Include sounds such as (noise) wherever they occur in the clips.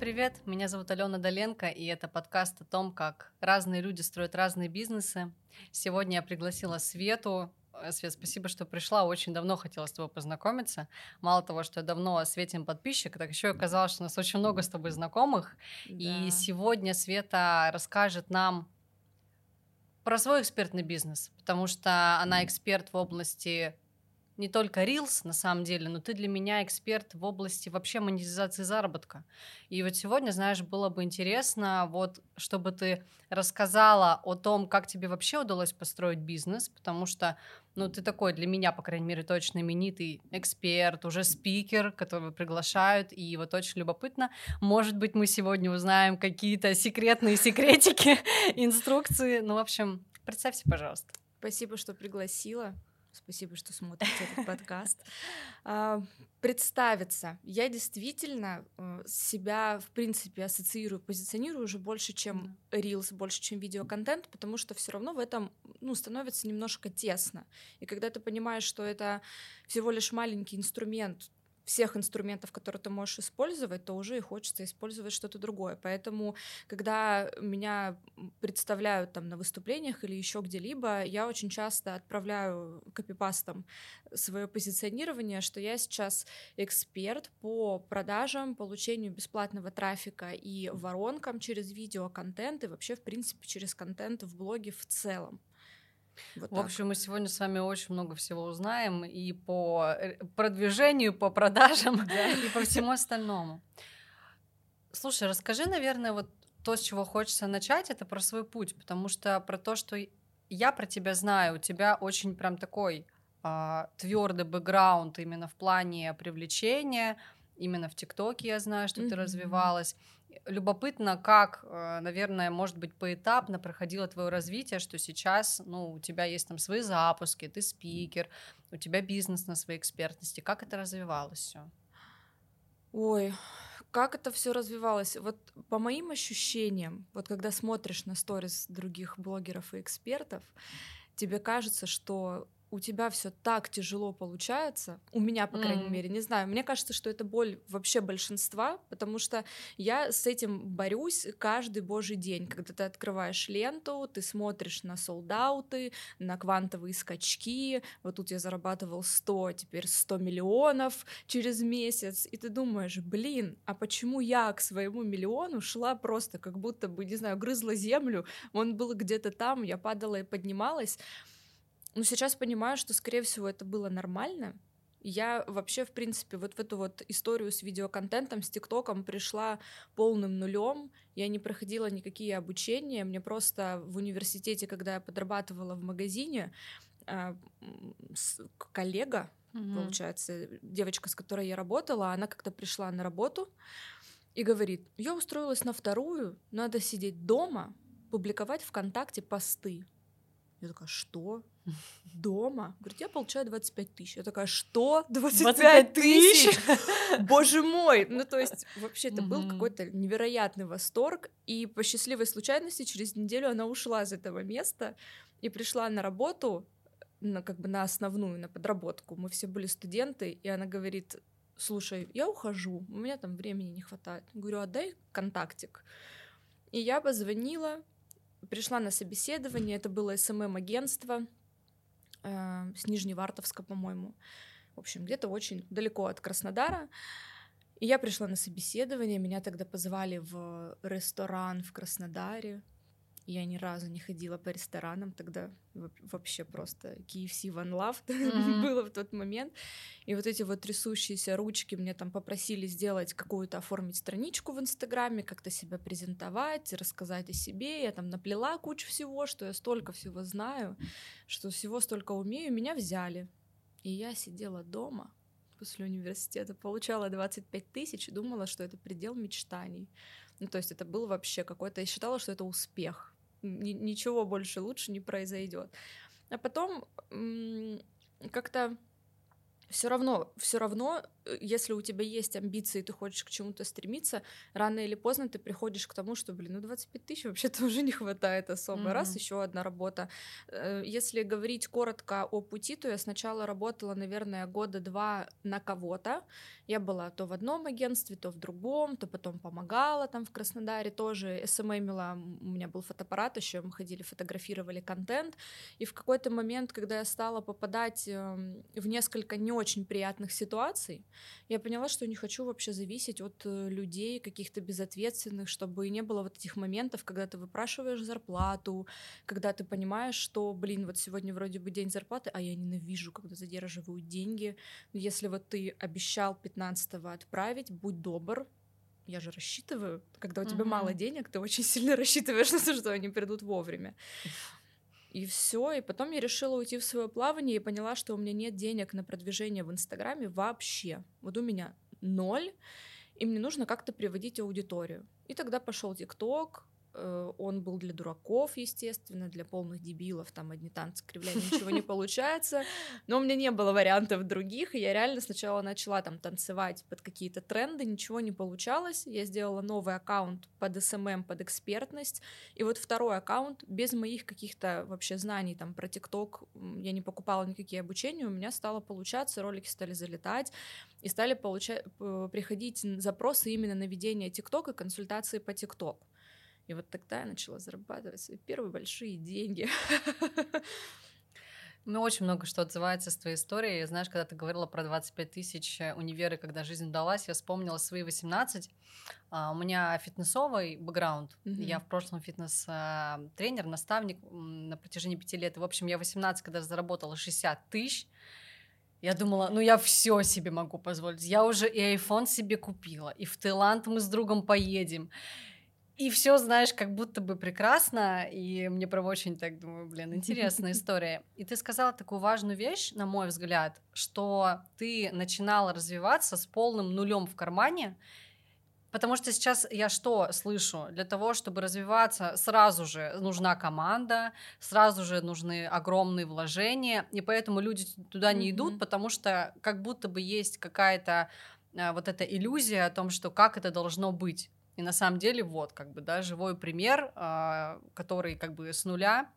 привет! Меня зовут Алена Доленко, и это подкаст о том, как разные люди строят разные бизнесы. Сегодня я пригласила Свету. Э, Свет, спасибо, что пришла. Очень давно хотела с тобой познакомиться. Мало того, что я давно Светин подписчик, так еще оказалось, что у нас очень много с тобой знакомых. Да. И сегодня Света расскажет нам про свой экспертный бизнес, потому что она эксперт в области не только Reels, на самом деле, но ты для меня эксперт в области вообще монетизации заработка. И вот сегодня, знаешь, было бы интересно, вот, чтобы ты рассказала о том, как тебе вообще удалось построить бизнес, потому что, ну, ты такой для меня, по крайней мере, точно именитый эксперт, уже спикер, которого приглашают, и вот очень любопытно, может быть, мы сегодня узнаем какие-то секретные секретики, (laughs) инструкции, ну, в общем, представься, пожалуйста. Спасибо, что пригласила. Спасибо, что смотрите этот подкаст. (laughs) А, представиться. Я действительно э, себя, в принципе, ассоциирую, позиционирую уже больше, чем Reels, больше, чем видеоконтент, потому что все равно в этом ну, становится немножко тесно. И когда ты понимаешь, что это всего лишь маленький инструмент всех инструментов, которые ты можешь использовать, то уже и хочется использовать что-то другое. Поэтому, когда меня представляют там на выступлениях или еще где-либо, я очень часто отправляю копипастом свое позиционирование, что я сейчас эксперт по продажам, получению бесплатного трафика и воронкам через видеоконтент и вообще, в принципе, через контент в блоге в целом. Вот в так. общем, мы сегодня с вами очень много всего узнаем и по э, продвижению, по продажам, (laughs) и по всему остальному. Слушай, расскажи, наверное, вот то, с чего хочется начать, это про свой путь, потому что про то, что я про тебя знаю, у тебя очень прям такой а, твердый бэкграунд именно в плане привлечения, именно в ТикТоке я знаю, что mm-hmm. ты развивалась любопытно, как, э, наверное, может быть, поэтапно проходило твое развитие, что сейчас, ну, у тебя есть там свои запуски, ты спикер, у тебя бизнес на своей экспертности. Как это развивалось все? Ой, как это все развивалось? Вот по моим ощущениям, вот когда смотришь на сторис других блогеров и экспертов, тебе кажется, что у тебя все так тяжело получается, у меня, по крайней mm. мере, не знаю, мне кажется, что это боль вообще большинства, потому что я с этим борюсь каждый божий день, когда ты открываешь ленту, ты смотришь на солдаты, на квантовые скачки, вот тут я зарабатывал 100, теперь 100 миллионов через месяц, и ты думаешь, блин, а почему я к своему миллиону шла просто как будто бы, не знаю, грызла землю, он был где-то там, я падала и поднималась, но сейчас понимаю, что, скорее всего, это было нормально. Я вообще, в принципе, вот в эту вот историю с видеоконтентом, с ТикТоком пришла полным нулем. Я не проходила никакие обучения. Мне просто в университете, когда я подрабатывала в магазине, а, коллега, mm-hmm. получается, девочка, с которой я работала, она как-то пришла на работу и говорит, я устроилась на вторую, надо сидеть дома, публиковать ВКонтакте посты. Я такая, что? Дома? Говорит, я получаю 25 тысяч. Я такая, что? 25 тысяч? (laughs) Боже мой! Ну, то есть, вообще, это был какой-то невероятный восторг. И по счастливой случайности через неделю она ушла из этого места и пришла на работу, на, как бы на основную, на подработку. Мы все были студенты, и она говорит, слушай, я ухожу, у меня там времени не хватает. Говорю, отдай контактик. И я позвонила, пришла на собеседование, это было СММ-агентство э, с Нижневартовска, по-моему. В общем, где-то очень далеко от Краснодара. И я пришла на собеседование, меня тогда позвали в ресторан в Краснодаре. Я ни разу не ходила по ресторанам, тогда вообще просто KFC One Love (laughs) mm-hmm. было в тот момент. И вот эти вот трясущиеся ручки мне там попросили сделать какую-то, оформить страничку в Инстаграме, как-то себя презентовать, рассказать о себе. Я там наплела кучу всего, что я столько всего знаю, что всего столько умею. Меня взяли. И я сидела дома после университета, получала 25 тысяч и думала, что это предел мечтаний. Ну, то есть это был вообще какой-то... Я считала, что это успех ничего больше лучше не произойдет. А потом как-то все равно, все равно, э, если у тебя есть амбиции, ты хочешь к чему-то стремиться, рано или поздно ты приходишь к тому, что, блин, ну 25 тысяч вообще-то (laughs) уже не хватает особо. Mm-hmm. Раз, еще одна работа. Э, если говорить коротко о пути, то я сначала работала, наверное, года два на кого-то. Я была то в одном агентстве, то в другом, то потом помогала там в Краснодаре тоже. СММила, у меня был фотоаппарат еще, мы ходили, фотографировали контент. И в какой-то момент, когда я стала попадать эм, в несколько не очень приятных ситуаций, я поняла, что не хочу вообще зависеть от э, людей каких-то безответственных, чтобы не было вот этих моментов, когда ты выпрашиваешь зарплату, когда ты понимаешь, что, блин, вот сегодня вроде бы день зарплаты, а я ненавижу, когда задерживают деньги. Но если вот ты обещал 15-го отправить, будь добр, я же рассчитываю, когда у тебя uh-huh. мало денег, ты очень сильно рассчитываешь на то, что они придут вовремя. И все. И потом я решила уйти в свое плавание и поняла, что у меня нет денег на продвижение в Инстаграме вообще. Вот у меня ноль, и мне нужно как-то приводить аудиторию. И тогда пошел ТикТок, он был для дураков, естественно, для полных дебилов, там одни танцы, кривляния, ничего не (laughs) получается, но у меня не было вариантов других, и я реально сначала начала там танцевать под какие-то тренды, ничего не получалось, я сделала новый аккаунт под SMM, под экспертность, и вот второй аккаунт, без моих каких-то вообще знаний там про ТикТок, я не покупала никакие обучения, у меня стало получаться, ролики стали залетать, и стали получать, приходить запросы именно на ведение ТикТок и консультации по ТикТок. И вот тогда я начала зарабатывать свои первые большие деньги. (laughs) Ну, очень много что отзывается с твоей историей. Знаешь, когда ты говорила про 25 тысяч э, универы, когда жизнь удалась, я вспомнила свои 18. А, у меня фитнесовый бэкграунд. Mm-hmm. Я в прошлом фитнес-тренер, наставник на протяжении пяти лет. И, в общем, я 18, когда заработала 60 тысяч, я думала, ну я все себе могу позволить. Я уже и iPhone себе купила, и в Таиланд мы с другом поедем и все, знаешь, как будто бы прекрасно, и мне прям очень так думаю, блин, интересная (laughs) история. И ты сказала такую важную вещь, на мой взгляд, что ты начинала развиваться с полным нулем в кармане, Потому что сейчас я что слышу? Для того, чтобы развиваться, сразу же нужна команда, сразу же нужны огромные вложения, и поэтому люди туда не mm-hmm. идут, потому что как будто бы есть какая-то а, вот эта иллюзия о том, что как это должно быть. И на самом деле вот, как бы, да, живой пример, э, который как бы с нуля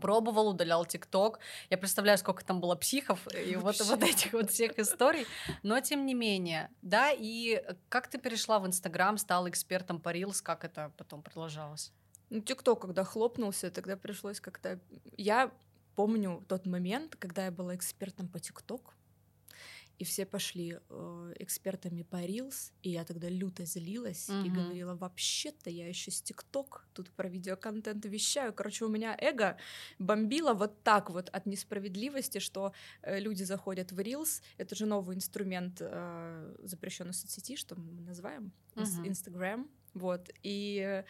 пробовал, удалял ТикТок. Я представляю, сколько там было психов и вот, вот этих вот всех историй. Но тем не менее, да, и как ты перешла в Инстаграм, стала экспертом по Reels, как это потом продолжалось? Ну, ТикТок, когда хлопнулся, тогда пришлось как-то... Я помню тот момент, когда я была экспертом по ТикТок, и все пошли э, экспертами по Reels, и я тогда люто злилась угу. и говорила, вообще-то я еще с ТикТок тут про видеоконтент вещаю. Короче, у меня эго бомбило вот так вот от несправедливости, что э, люди заходят в Reels, это же новый инструмент э, запрещенной соцсети, что мы называем, угу. Instagram, вот, и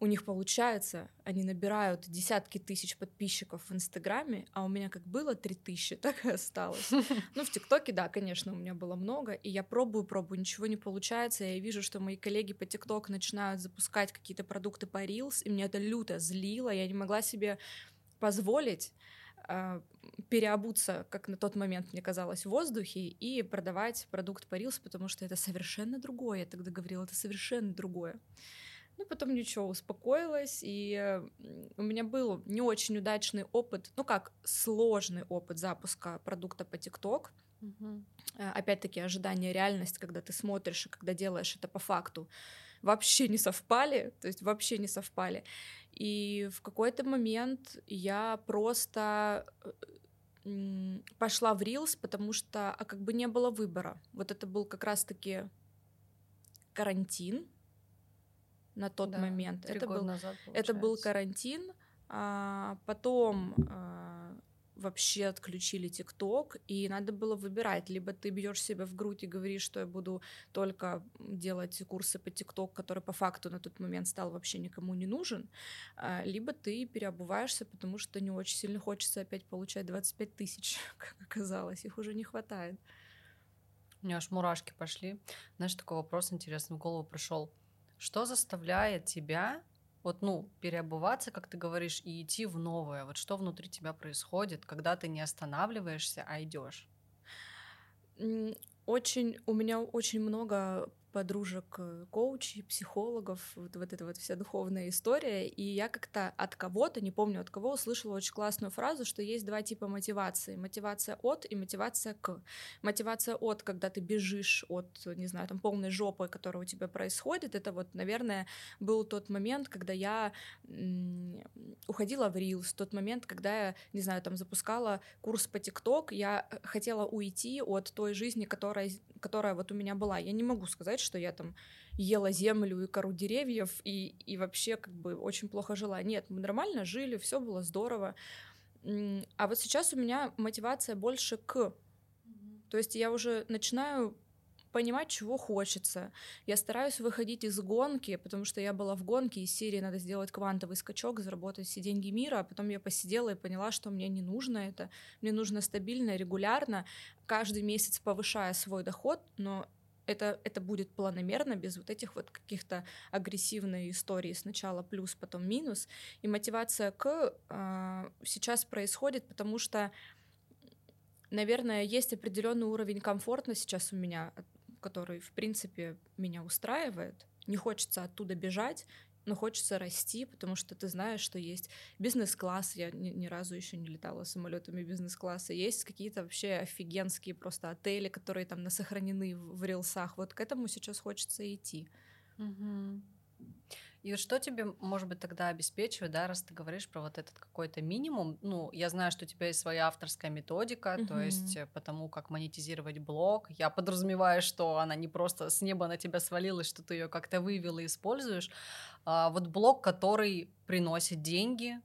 у них получается, они набирают десятки тысяч подписчиков в Инстаграме, а у меня как было три тысячи, (laughs) так и осталось. (laughs) Ну, в ТикТоке, да, конечно, у меня было много, и я пробую, пробую, ничего не получается, я вижу, что мои коллеги по ТикТок начинают запускать какие-то продукты по Reels, и меня это люто злило, я не могла себе позволить э, переобуться, как на тот момент мне казалось, в воздухе и продавать продукт по Reels, потому что это совершенно другое, я тогда говорила, это совершенно другое. Ну, потом ничего, успокоилась, и у меня был не очень удачный опыт, ну как, сложный опыт запуска продукта по ТикТок. Угу. Опять-таки, ожидание, реальность, когда ты смотришь и когда делаешь это по факту, вообще не совпали, то есть вообще не совпали. И в какой-то момент я просто э, пошла в Reels, потому что а как бы не было выбора. Вот это был как раз-таки карантин, на тот да, момент. Это был, назад, это был карантин, а потом а, вообще отключили ТикТок, и надо было выбирать, либо ты бьешь себя в грудь и говоришь, что я буду только делать курсы по ТикТок, который по факту на тот момент стал вообще никому не нужен, а, либо ты переобуваешься, потому что не очень сильно хочется опять получать 25 тысяч, (laughs) как оказалось, их уже не хватает. У меня аж мурашки пошли. Знаешь, такой вопрос интересный в голову пришел. Что заставляет тебя вот, ну, переобуваться, как ты говоришь, и идти в новое? Вот что внутри тебя происходит, когда ты не останавливаешься, а идешь? Очень, у меня очень много подружек э, коучей, психологов, вот, вот эта вот вся духовная история, и я как-то от кого-то, не помню от кого, услышала очень классную фразу, что есть два типа мотивации. Мотивация от и мотивация к. Мотивация от, когда ты бежишь от, не знаю, там полной жопы, которая у тебя происходит, это вот, наверное, был тот момент, когда я уходила в Reels, тот момент, когда я, не знаю, там запускала курс по ТикТок, я хотела уйти от той жизни, которая, которая вот у меня была. Я не могу сказать, что я там ела землю и кору деревьев и, и вообще как бы очень плохо жила. Нет, мы нормально жили, все было здорово. А вот сейчас у меня мотивация больше к. То есть я уже начинаю понимать, чего хочется. Я стараюсь выходить из гонки, потому что я была в гонке из серии «Надо сделать квантовый скачок, заработать все деньги мира», а потом я посидела и поняла, что мне не нужно это. Мне нужно стабильно, регулярно, каждый месяц повышая свой доход, но это, это будет планомерно, без вот этих вот каких-то агрессивных историй сначала плюс, потом минус. И мотивация к э, сейчас происходит, потому что, наверное, есть определенный уровень комфорта сейчас у меня, который, в принципе, меня устраивает. Не хочется оттуда бежать, но хочется расти, потому что ты знаешь, что есть бизнес-класс, я ни, ни разу еще не летала самолетами бизнес-класса, есть какие-то вообще офигенские просто отели, которые там насохранены в, в рилсах, вот к этому сейчас хочется идти. Угу. И что тебе, может быть, тогда обеспечивает, да, раз ты говоришь про вот этот какой-то минимум? Ну, я знаю, что у тебя есть своя авторская методика, угу. то есть э, потому как монетизировать блог. Я подразумеваю, что она не просто с неба на тебя свалилась, что ты ее как-то вывел и используешь. А, вот блог, который приносит деньги,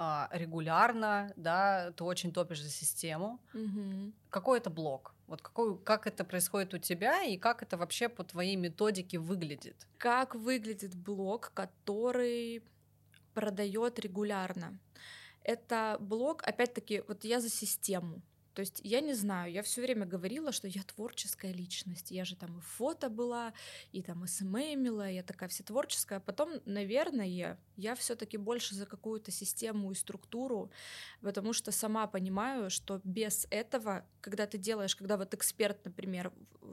а, регулярно, да, ты очень топишь за систему. Угу. Какой это блог? Вот какой, как это происходит у тебя и как это вообще по твоей методике выглядит? Как выглядит блог, который продает регулярно? Это блог, опять-таки, вот я за систему. То есть я не знаю, я все время говорила, что я творческая личность. Я же там и фото была, и там и смэмила, я такая вся творческая. А потом, наверное, я все-таки больше за какую-то систему и структуру, потому что сама понимаю, что без этого, когда ты делаешь, когда вот эксперт, например,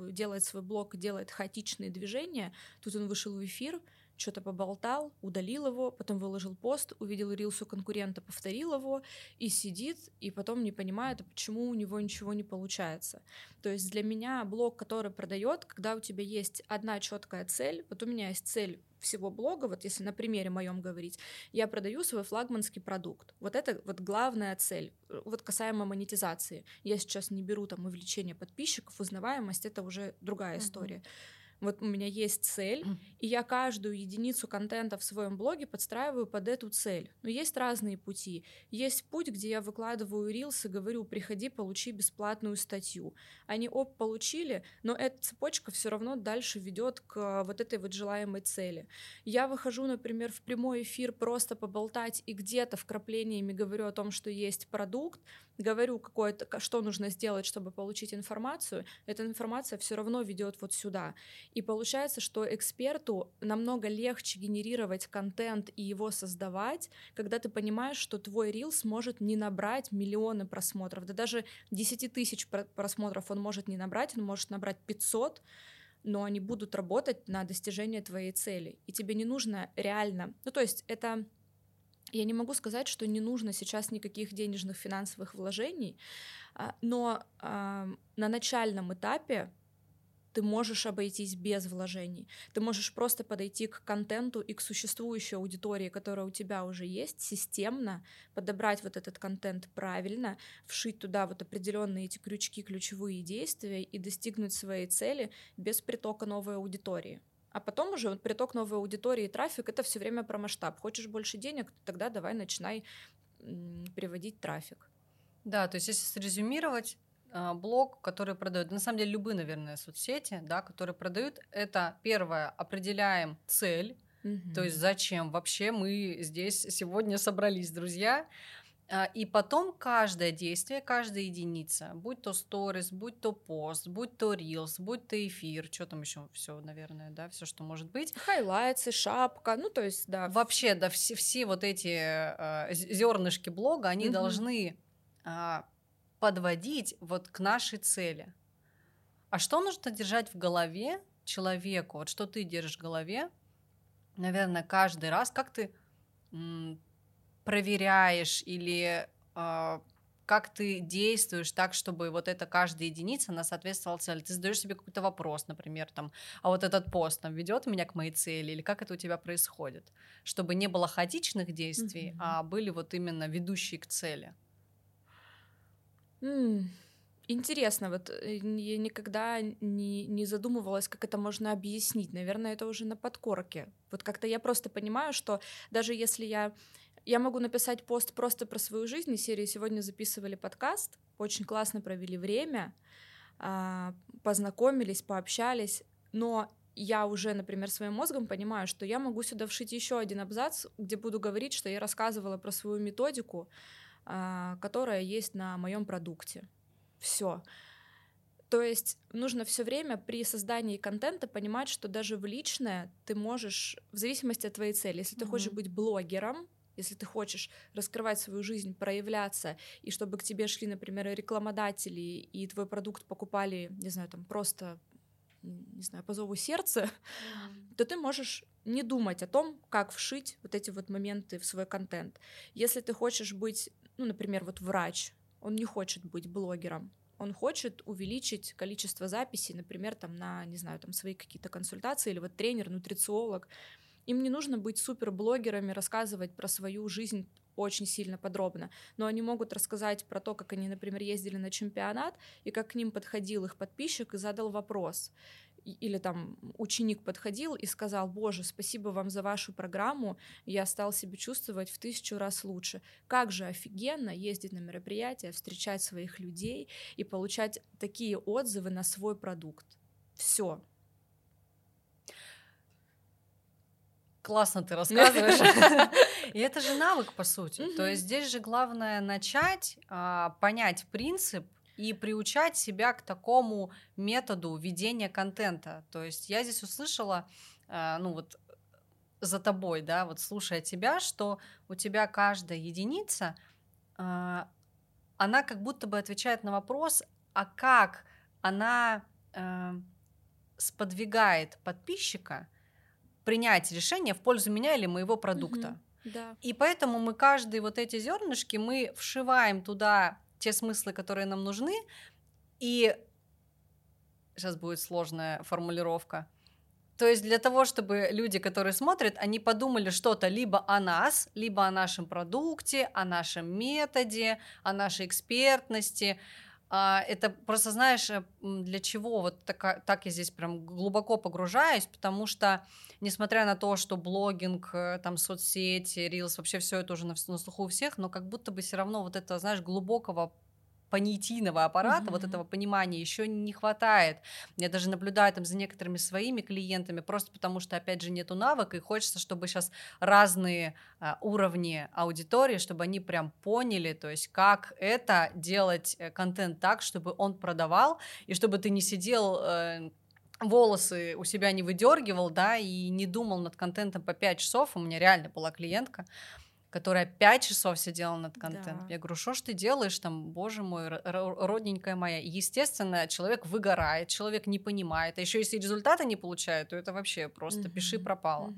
делает свой блог, делает хаотичные движения, тут он вышел в эфир, что-то поболтал, удалил его, потом выложил пост, увидел рилс у конкурента, повторил его и сидит, и потом не понимает, почему у него ничего не получается. То есть для меня блог, который продает, когда у тебя есть одна четкая цель, вот у меня есть цель всего блога, вот если на примере моем говорить, я продаю свой флагманский продукт. Вот это вот главная цель. Вот касаемо монетизации. Я сейчас не беру там увеличение подписчиков, узнаваемость, это уже другая uh-huh. история. Вот у меня есть цель, и я каждую единицу контента в своем блоге подстраиваю под эту цель. Но есть разные пути. Есть путь, где я выкладываю рилс и говорю, приходи, получи бесплатную статью. Они оп, получили, но эта цепочка все равно дальше ведет к вот этой вот желаемой цели. Я выхожу, например, в прямой эфир просто поболтать и где-то вкраплениями говорю о том, что есть продукт, говорю, какое-то, что нужно сделать, чтобы получить информацию, эта информация все равно ведет вот сюда. И получается, что эксперту намного легче генерировать контент и его создавать, когда ты понимаешь, что твой рил сможет не набрать миллионы просмотров, да даже 10 тысяч просмотров он может не набрать, он может набрать 500, но они будут работать на достижение твоей цели. И тебе не нужно реально... Ну, то есть это я не могу сказать, что не нужно сейчас никаких денежных финансовых вложений, а, но на начальном этапе ты можешь обойтись без вложений. Ты можешь просто подойти к контенту и к существующей аудитории, которая у тебя уже есть, системно подобрать вот этот контент правильно, вшить туда вот определенные эти крючки, ключевые действия и достигнуть своей цели без притока новой аудитории. А потом уже вот приток новой аудитории и трафик — это все время про масштаб. Хочешь больше денег, тогда давай начинай приводить трафик. Да, то есть если срезюмировать, блог, который продают, на самом деле любые, наверное, соцсети, да, которые продают, это первое, определяем цель, mm то есть зачем вообще мы здесь сегодня собрались, друзья, а, и потом каждое действие, каждая единица, будь то сторис, будь то пост, будь то рилс, будь то эфир, что там еще все, наверное, да, все, что может быть. Хайлайтсы, шапка, ну то есть, да. Вообще, да, все, все вот эти э, зернышки блога, они угу. должны э, подводить вот к нашей цели. А что нужно держать в голове человеку? Вот что ты держишь в голове, наверное, каждый раз, как ты проверяешь или э, как ты действуешь так, чтобы вот эта каждая единица, она соответствовала цели. Ты задаешь себе какой-то вопрос, например, там, а вот этот пост там ведет меня к моей цели, или как это у тебя происходит? Чтобы не было хаотичных действий, mm-hmm. а были вот именно ведущие к цели. Mm. Интересно, вот э, я никогда не, не задумывалась, как это можно объяснить. Наверное, это уже на подкорке. Вот как-то я просто понимаю, что даже если я я могу написать пост просто про свою жизнь. И серии сегодня записывали подкаст, очень классно провели время, а, познакомились, пообщались, но я уже, например, своим мозгом понимаю, что я могу сюда вшить еще один абзац, где буду говорить, что я рассказывала про свою методику, которая есть на моем продукте. Все. То есть нужно все время при создании контента понимать, что даже в личное ты можешь, в зависимости от твоей цели, если ты mm-hmm. хочешь быть блогером, если ты хочешь раскрывать свою жизнь, проявляться, и чтобы к тебе шли, например, рекламодатели, и твой продукт покупали, не знаю, там просто не знаю, по зову сердца, mm-hmm. то ты можешь не думать о том, как вшить вот эти вот моменты в свой контент. Если ты хочешь быть, ну, например, вот врач, он не хочет быть блогером, он хочет увеличить количество записей, например, там на, не знаю, там свои какие-то консультации, или вот тренер, нутрициолог, им не нужно быть суперблогерами, рассказывать про свою жизнь очень сильно подробно, но они могут рассказать про то, как они, например, ездили на чемпионат, и как к ним подходил их подписчик и задал вопрос. Или там ученик подходил и сказал, боже, спасибо вам за вашу программу, я стал себя чувствовать в тысячу раз лучше. Как же офигенно ездить на мероприятия, встречать своих людей и получать такие отзывы на свой продукт. Все, классно ты рассказываешь. (laughs) И это же навык, по сути. То есть здесь же главное начать, а, понять принцип и приучать себя к такому методу ведения контента. То есть я здесь услышала, а, ну вот за тобой, да, вот слушая тебя, что у тебя каждая единица, а, она как будто бы отвечает на вопрос, а как она сподвигает подписчика принять решение в пользу меня или моего продукта. Угу, да. И поэтому мы каждые вот эти зернышки мы вшиваем туда те смыслы, которые нам нужны, и сейчас будет сложная формулировка. То есть для того, чтобы люди, которые смотрят, они подумали что-то либо о нас, либо о нашем продукте, о нашем методе, о нашей экспертности, а, это просто знаешь, э, для чего вот так, так я здесь прям глубоко погружаюсь, потому что, несмотря на то, что блогинг, э, там, соцсети, рилс, вообще все это уже на, на слуху у всех, но как будто бы все равно вот это, знаешь, глубокого понятийного аппарата, mm-hmm. вот этого понимания еще не хватает. Я даже наблюдаю там за некоторыми своими клиентами, просто потому что, опять же, нету навыка, и хочется, чтобы сейчас разные а, уровни аудитории, чтобы они прям поняли, то есть как это делать э, контент так, чтобы он продавал, и чтобы ты не сидел... Э, волосы у себя не выдергивал, да, и не думал над контентом по 5 часов. У меня реально была клиентка, которая пять часов сидела над контентом. Да. Я говорю, что ж ты делаешь там, боже мой, родненькая моя. Естественно, человек выгорает, человек не понимает. А еще если результаты не получает, то это вообще просто угу. пиши пропало. Угу.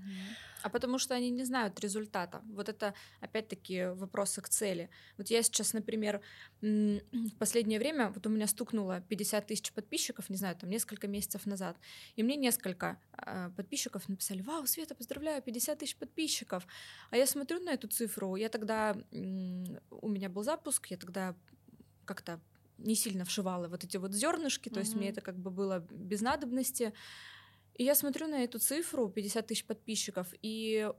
А потому что они не знают результата. Вот это, опять-таки, вопросы к цели. Вот я сейчас, например, в последнее время, вот у меня стукнуло 50 тысяч подписчиков, не знаю, там несколько месяцев назад, и мне несколько э, подписчиков написали, вау, Света, поздравляю, 50 тысяч подписчиков. А я смотрю на эту цифру, я тогда, у меня был запуск, я тогда как-то не сильно вшивала вот эти вот зернышки, то mm-hmm. есть мне это как бы было без надобности. И я смотрю на эту цифру, 50 тысяч подписчиков, и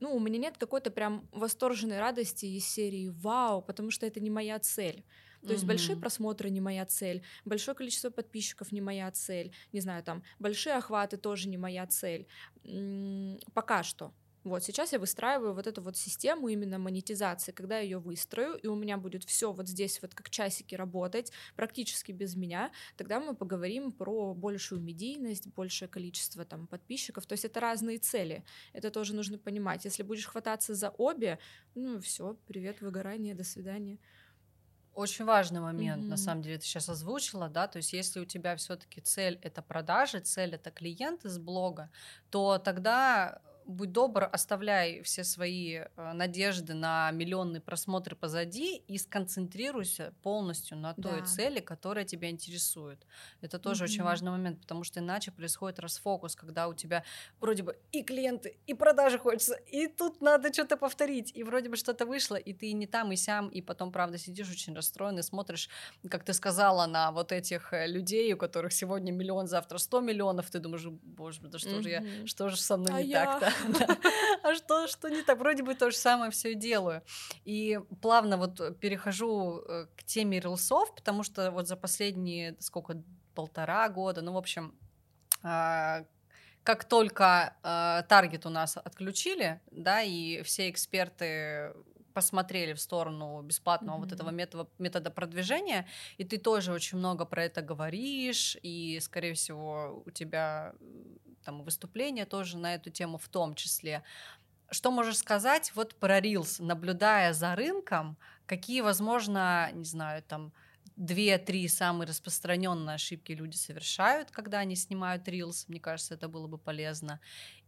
ну, у меня нет какой-то прям восторженной радости из серии «Вау», потому что это не моя цель. То есть mm-hmm. большие просмотры не моя цель, большое количество подписчиков не моя цель, не знаю, там, большие охваты тоже не моя цель. М-м, пока что. Вот сейчас я выстраиваю вот эту вот систему именно монетизации. Когда я ее выстрою, и у меня будет все вот здесь вот как часики работать, практически без меня, тогда мы поговорим про большую медийность, большее количество там подписчиков. То есть это разные цели. Это тоже нужно понимать. Если будешь хвататься за обе, ну все, привет, выгорание, до свидания. очень важный момент, mm-hmm. на самом деле, ты сейчас озвучила, да, то есть если у тебя все-таки цель это продажи, цель это клиент из блога, то тогда будь добр, оставляй все свои э, надежды на миллионные просмотры позади и сконцентрируйся полностью на той да. цели, которая тебя интересует. Это тоже mm-hmm. очень важный момент, потому что иначе происходит расфокус, когда у тебя вроде бы и клиенты, и продажи хочется, и тут надо что-то повторить, и вроде бы что-то вышло, и ты не там, и сям, и потом, правда, сидишь очень расстроенный, смотришь, как ты сказала, на вот этих э, людей, у которых сегодня миллион, завтра сто миллионов, ты думаешь, боже, да что mm-hmm. же я, что же со мной а не я... так-то? (laughs) А что, что не так? Вроде бы то же самое все делаю. И плавно вот перехожу э, к теме рилсов, потому что вот за последние, сколько, полтора года, ну, в общем, а, как только э, таргет у нас отключили, да, и все эксперты посмотрели в сторону бесплатного mm-hmm. вот этого метода, метода продвижения, и ты тоже очень много про это говоришь, и, скорее всего, у тебя там выступления тоже на эту тему в том числе. Что можешь сказать вот про Reels, наблюдая за рынком, какие, возможно, не знаю, там две-три самые распространенные ошибки люди совершают, когда они снимают Reels, мне кажется, это было бы полезно.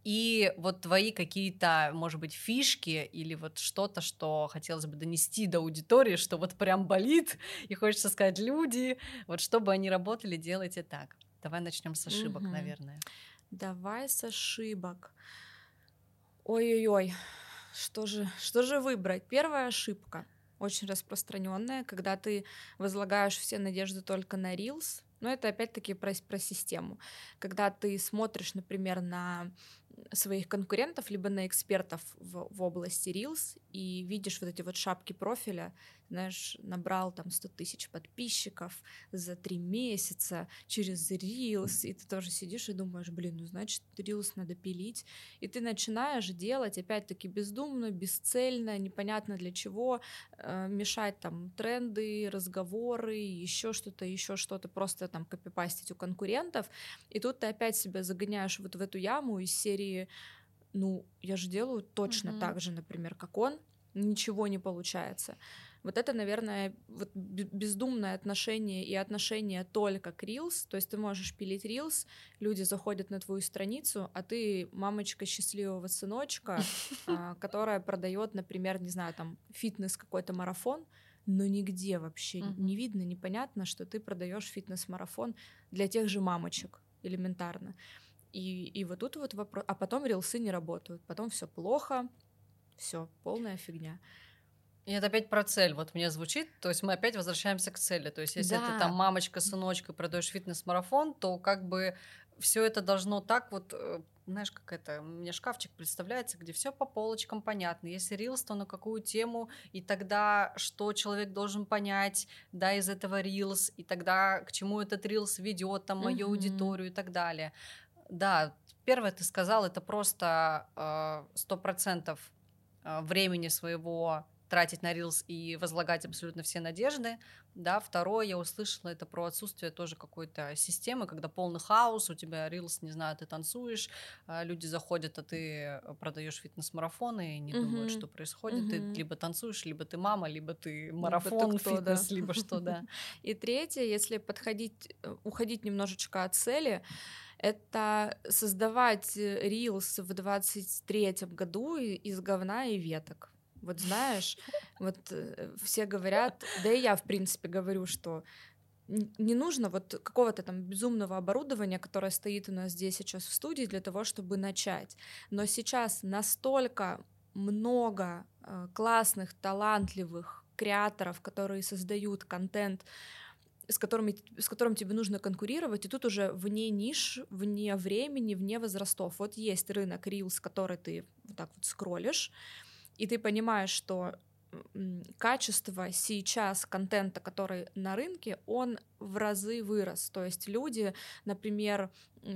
И вот твои какие-то, может быть, фишки или вот что-то, что хотелось бы донести до аудитории, что вот прям болит, и хочется сказать, люди, вот чтобы они работали, делайте так. Давай начнем с ошибок, угу. наверное. Давай с ошибок. Ой-ой-ой, что же, что же выбрать? Первая ошибка, очень распространенная, когда ты возлагаешь все надежды только на Reels, но это опять-таки про, про систему. Когда ты смотришь, например, на своих конкурентов, либо на экспертов в, в области Reels и видишь вот эти вот шапки профиля, знаешь, набрал там 100 тысяч подписчиков за три месяца через Reels, и ты тоже сидишь и думаешь, блин, ну значит, Reels надо пилить, и ты начинаешь делать, опять-таки, бездумно, бесцельно, непонятно для чего, э, мешать там тренды, разговоры, еще что-то, еще что-то, просто там копипастить у конкурентов, и тут ты опять себя загоняешь вот в эту яму из серии ну, я же делаю точно mm-hmm. так же, например, как он, ничего не получается. Вот это, наверное, вот бездумное отношение и отношение только к Reels. То есть ты можешь пилить Reels, люди заходят на твою страницу, а ты мамочка счастливого сыночка, (laughs) а, которая продает, например, не знаю, там фитнес какой-то марафон, но нигде вообще не видно, непонятно, что ты продаешь фитнес-марафон для тех же мамочек элементарно. И, и вот тут вот вопрос, а потом рилсы не работают, потом все плохо, все полная фигня. И это опять про цель. Вот мне звучит, то есть мы опять возвращаемся к цели. То есть если да. ты там мамочка, сыночка, продаешь фитнес-марафон, то как бы все это должно так вот э, знаешь, как это, у меня шкафчик представляется, где все по полочкам понятно. Если рилс, то на какую тему, и тогда что человек должен понять, да, из этого рилс, и тогда к чему этот рилс ведет, там, мою mm-hmm. аудиторию и так далее. Да, первое ты сказал, это просто э, сто процентов э, времени своего тратить на Reels и возлагать абсолютно все надежды. Да, второе, я услышала, это про отсутствие тоже какой-то системы, когда полный хаос, у тебя Reels, не знаю, ты танцуешь, а, люди заходят, а ты продаешь фитнес-марафоны и не uh-huh. думают, что происходит. Uh-huh. Ты либо танцуешь, либо ты мама, либо ты марафон, либо ты кто, фитнес, да. либо что, да. (laughs) И третье, если подходить, э, уходить немножечко от цели, это создавать Reels в 23 году из говна и веток. Вот знаешь, вот э, все говорят, да и я, в принципе, говорю, что не нужно вот какого-то там безумного оборудования, которое стоит у нас здесь сейчас в студии для того, чтобы начать. Но сейчас настолько много э, классных, талантливых креаторов, которые создают контент, с, которыми, с которым тебе нужно конкурировать, и тут уже вне ниш, вне времени, вне возрастов. Вот есть рынок Reels, который ты вот так вот скроллишь, и ты понимаешь, что качество сейчас контента, который на рынке, он в разы вырос. То есть люди, например,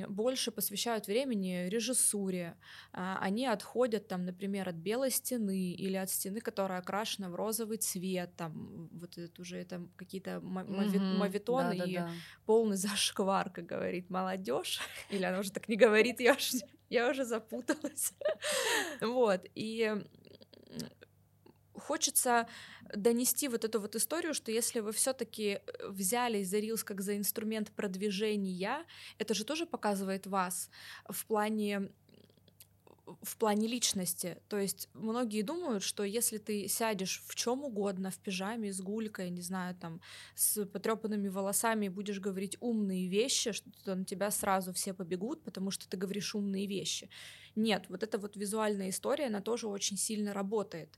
больше посвящают времени режиссуре, а, они отходят, там, например, от белой стены или от стены, которая окрашена в розовый цвет, там, вот это уже это какие-то мавитоны да, да, и да. полный (laughs) зашквар, как говорит молодежь, (laughs) или она уже так не говорит, я уже, я уже запуталась. (laughs) Вот, и хочется донести вот эту вот историю, что если вы все-таки э, взялись за Reels как за инструмент продвижения, это же тоже показывает вас в плане в плане личности. То есть многие думают, что если ты сядешь в чем угодно, в пижаме, с гулькой, не знаю, там, с потрепанными волосами будешь говорить умные вещи, что на тебя сразу все побегут, потому что ты говоришь умные вещи. Нет, вот эта вот визуальная история, она тоже очень сильно работает.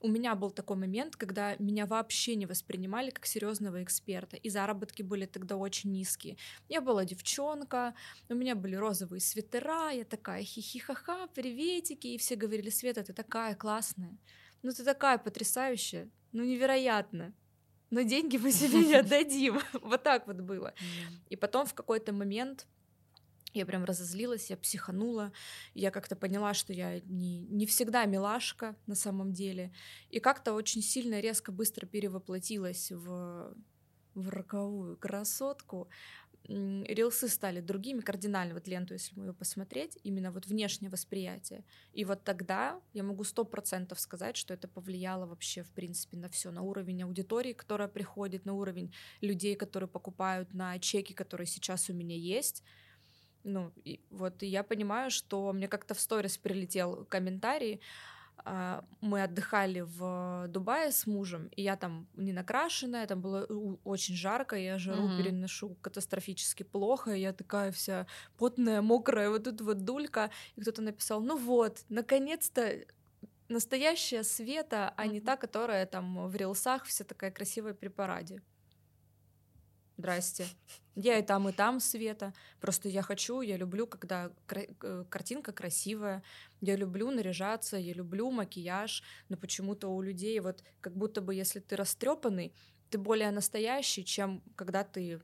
У меня был такой момент, когда меня вообще не воспринимали как серьезного эксперта, и заработки были тогда очень низкие. Я была девчонка, у меня были розовые свитера, я такая хихихаха, приветики, и все говорили, Света, ты такая классная, ну ты такая потрясающая, ну невероятно но деньги мы себе не (laughs) отдадим. (laughs) Вот так вот было. И потом в какой-то момент я прям разозлилась, я психанула, я как-то поняла, что я не, не всегда милашка на самом деле, и как-то очень сильно, резко, быстро перевоплотилась в, в роковую красотку. Рилсы стали другими кардинально, вот ленту, если мы ее посмотреть, именно вот внешнее восприятие. И вот тогда я могу сто процентов сказать, что это повлияло вообще, в принципе, на все, на уровень аудитории, которая приходит, на уровень людей, которые покупают, на чеки, которые сейчас у меня есть — ну, и вот и я понимаю, что мне как-то в сторис прилетел комментарий, а, мы отдыхали в Дубае с мужем, и я там не накрашенная, там было очень жарко, я жару mm-hmm. переношу катастрофически плохо, я такая вся потная, мокрая, вот тут вот дулька, и кто-то написал, ну вот, наконец-то настоящая Света, а mm-hmm. не та, которая там в рилсах вся такая красивая при параде. Здрасте. Я и там, и там света. Просто я хочу, я люблю, когда э, картинка красивая. Я люблю наряжаться, я люблю макияж. Но почему-то у людей вот как будто бы, если ты растрепанный, ты более настоящий, чем когда ты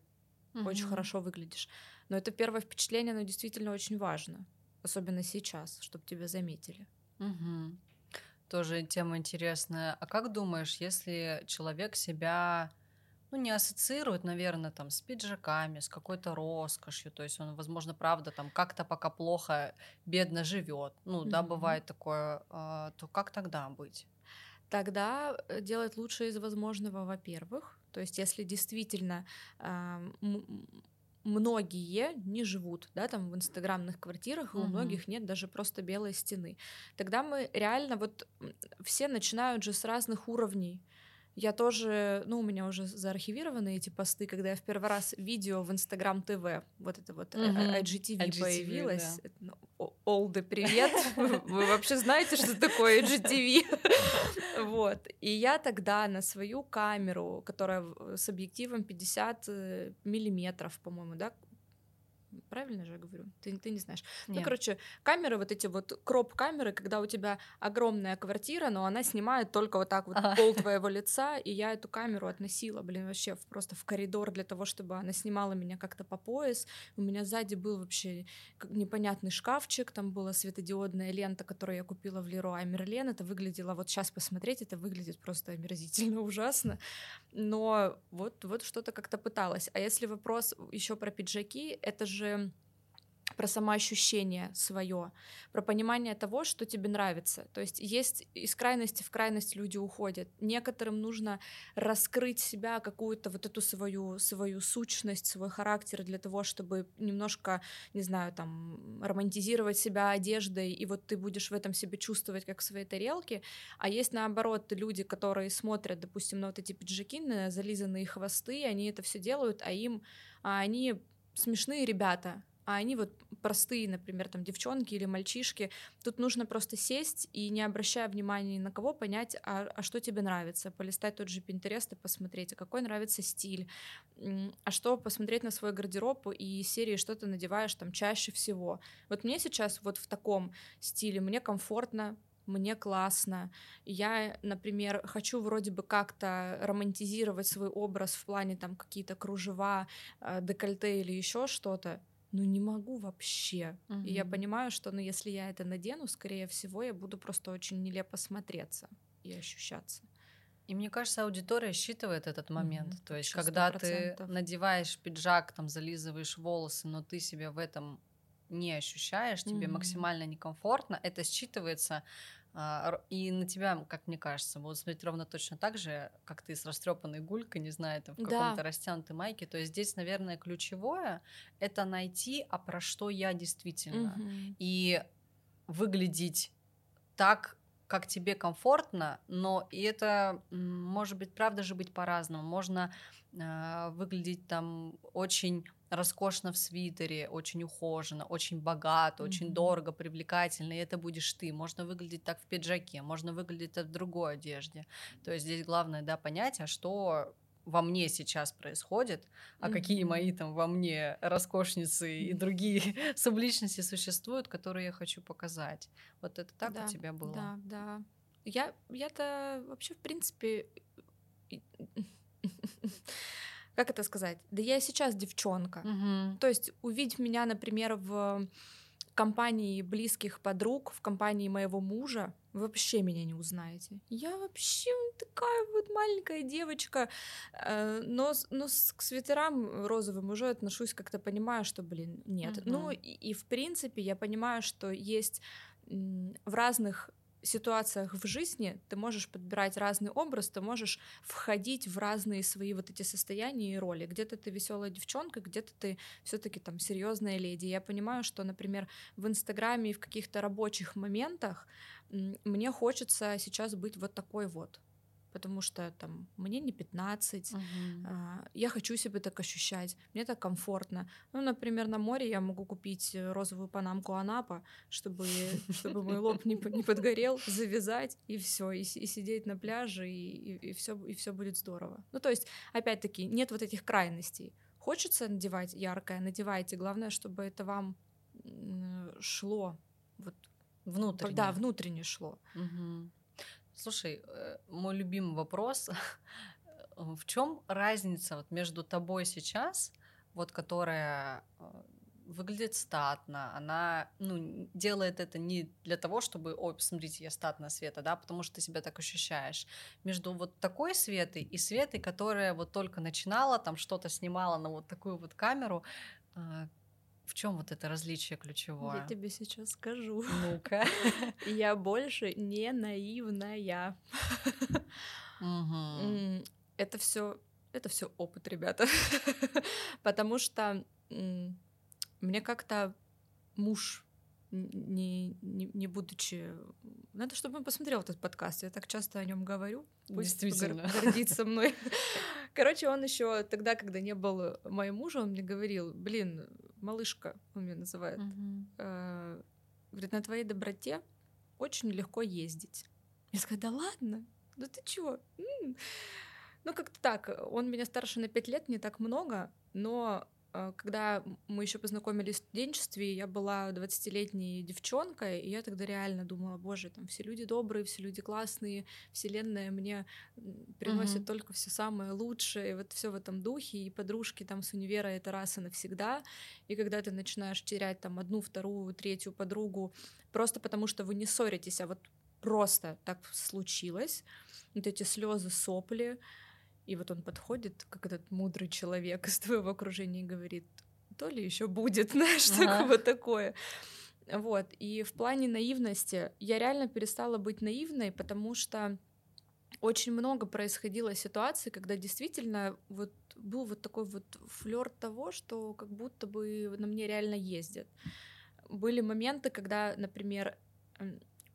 угу. очень хорошо выглядишь. Но это первое впечатление, оно действительно очень важно. Особенно сейчас, чтобы тебя заметили. Угу. Тоже тема интересная. А как думаешь, если человек себя ну, не ассоциирует, наверное, там с пиджаками, с какой-то роскошью, то есть он, возможно, правда, там как-то пока плохо, бедно живет, ну, mm-hmm. да, бывает такое, э, то как тогда быть? Тогда э, делать лучшее из возможного, во-первых, то есть если действительно э, многие не живут, да, там в инстаграмных квартирах, и у многих нет даже просто белой стены. Тогда мы реально вот все начинают же с разных уровней. Я тоже, ну, у меня уже заархивированы эти посты, когда я в первый раз видео в Инстаграм ТВ, вот это вот mm-hmm. IGTV, IGTV появилось. Да. Ну, Олды, привет! (laughs) Вы вообще знаете, что такое IGTV? (laughs) Вот. И я тогда на свою камеру, которая с объективом 50 э, миллиметров, по-моему, да, Правильно же я говорю? Ты, ты не знаешь. Ну, Нет. Ну, короче, камеры, вот эти вот кроп-камеры, когда у тебя огромная квартира, но она снимает только вот так вот ага. пол твоего лица, и я эту камеру относила, блин, вообще просто в коридор для того, чтобы она снимала меня как-то по пояс. У меня сзади был вообще непонятный шкафчик, там была светодиодная лента, которую я купила в Леруа Мерлен. Это выглядело, вот сейчас посмотреть, это выглядит просто омерзительно (laughs) ужасно. Но вот, вот что-то как-то пыталась. А если вопрос еще про пиджаки, это же про самоощущение свое, про понимание того, что тебе нравится. То есть есть из крайности в крайность люди уходят. Некоторым нужно раскрыть себя, какую-то вот эту свою, свою сущность, свой характер для того, чтобы немножко, не знаю, там, романтизировать себя одеждой, и вот ты будешь в этом себе чувствовать, как в своей тарелке. А есть, наоборот, люди, которые смотрят, допустим, на вот эти пиджаки, на зализанные хвосты, они это все делают, а им а они смешные ребята, а они вот простые, например, там девчонки или мальчишки. Тут нужно просто сесть и, не обращая внимания ни на кого, понять, а, а что тебе нравится, полистать тот же Pinterest и посмотреть, а какой нравится стиль, а что посмотреть на свой гардероб и серии, что ты надеваешь там чаще всего. Вот мне сейчас вот в таком стиле, мне комфортно, мне классно. Я, например, хочу вроде бы как-то романтизировать свой образ в плане там какие-то кружева, э, декольте или еще что-то. Ну не могу вообще. Угу. И я понимаю, что ну если я это надену, скорее всего, я буду просто очень нелепо смотреться и ощущаться. И мне кажется, аудитория считывает этот момент. Mm-hmm. То есть, 100%. когда ты надеваешь пиджак, там зализываешь волосы, но ты себя в этом не ощущаешь, тебе mm-hmm. максимально некомфортно, это считывается и на тебя, как мне кажется, будут смотреть ровно точно так же, как ты с растрепанной гулькой, не знаю, там, в каком-то да. растянутой майке. То есть здесь, наверное, ключевое — это найти, а про что я действительно. Угу. И выглядеть так, как тебе комфортно, но и это может быть, правда же быть по-разному. Можно э, выглядеть там очень роскошно в свитере, очень ухоженно, очень богато, mm-hmm. очень дорого, привлекательно, и это будешь ты. Можно выглядеть так в пиджаке, можно выглядеть так в другой одежде. То есть здесь главное, да, понять, а что во мне сейчас происходит, а mm-hmm. какие мои там во мне роскошницы и другие (laughs) субличности существуют, которые я хочу показать. Вот это так да, у тебя было? Да, да. Я, я-то вообще, в принципе, (laughs) как это сказать? Да я сейчас девчонка. Угу. То есть увидеть меня, например, в компании близких подруг, в компании моего мужа, вы вообще меня не узнаете. Я вообще такая вот маленькая девочка, э, но, но к свитерам розовым уже отношусь как-то понимаю, что, блин, нет. Угу. Ну и, и в принципе я понимаю, что есть в разных ситуациях в жизни ты можешь подбирать разный образ, ты можешь входить в разные свои вот эти состояния и роли. Где-то ты веселая девчонка, где-то ты все-таки там серьезная леди. Я понимаю, что, например, в Инстаграме и в каких-то рабочих моментах мне хочется сейчас быть вот такой вот потому что там мне не 15, угу. а, я хочу себя так ощущать, мне так комфортно. Ну, например, на море я могу купить э, розовую панамку Анапа, чтобы, (laughs) чтобы мой лоб не, не подгорел, завязать и все, и, и сидеть на пляже, и, и, и, все, и все будет здорово. Ну, то есть, опять-таки, нет вот этих крайностей. Хочется надевать яркое, надевайте. Главное, чтобы это вам шло. Вот, внутренне. Да, внутренне шло. Угу. Слушай, э, мой любимый вопрос. (laughs) В чем разница вот между тобой сейчас, вот которая э, выглядит статно, она ну, делает это не для того, чтобы, ой, посмотрите, я статная Света, да, потому что ты себя так ощущаешь. Между вот такой Светой и Светой, которая вот только начинала, там что-то снимала на вот такую вот камеру, э, в чем вот это различие ключевое? Я тебе сейчас скажу. Ну-ка. (laughs) Я больше не наивная. (laughs) Это все, это все опыт, ребята. (laughs) Потому что мне как-то муж не, не, не будучи... Надо, чтобы он посмотрел этот подкаст. Я так часто о нем говорю. Пусть Действительно. гордится мной. Короче, он еще тогда, когда не был моим мужем, он мне говорил, блин, малышка, он меня называет, э, говорит, на твоей доброте очень легко ездить. Я сказала, да ладно, да ты чего? Ну, как-то так. Он меня старше на пять лет, не так много, но когда мы еще познакомились в студенчестве, я была 20-летней девчонкой, и я тогда реально думала, боже, там все люди добрые, все люди классные, вселенная мне приносит uh-huh. только все самое лучшее, и вот все в этом духе, и подружки там с универа это раз и навсегда, и когда ты начинаешь терять там одну, вторую, третью подругу, просто потому что вы не ссоритесь, а вот просто так случилось, вот эти слезы, сопли, и вот он подходит, как этот мудрый человек из твоего окружения, и говорит, то ли еще будет, (laughs) знаешь, ага. такое такое. Вот. И в плане наивности я реально перестала быть наивной, потому что очень много происходило ситуаций, когда действительно вот был вот такой вот флер того, что как будто бы на мне реально ездят. Были моменты, когда, например,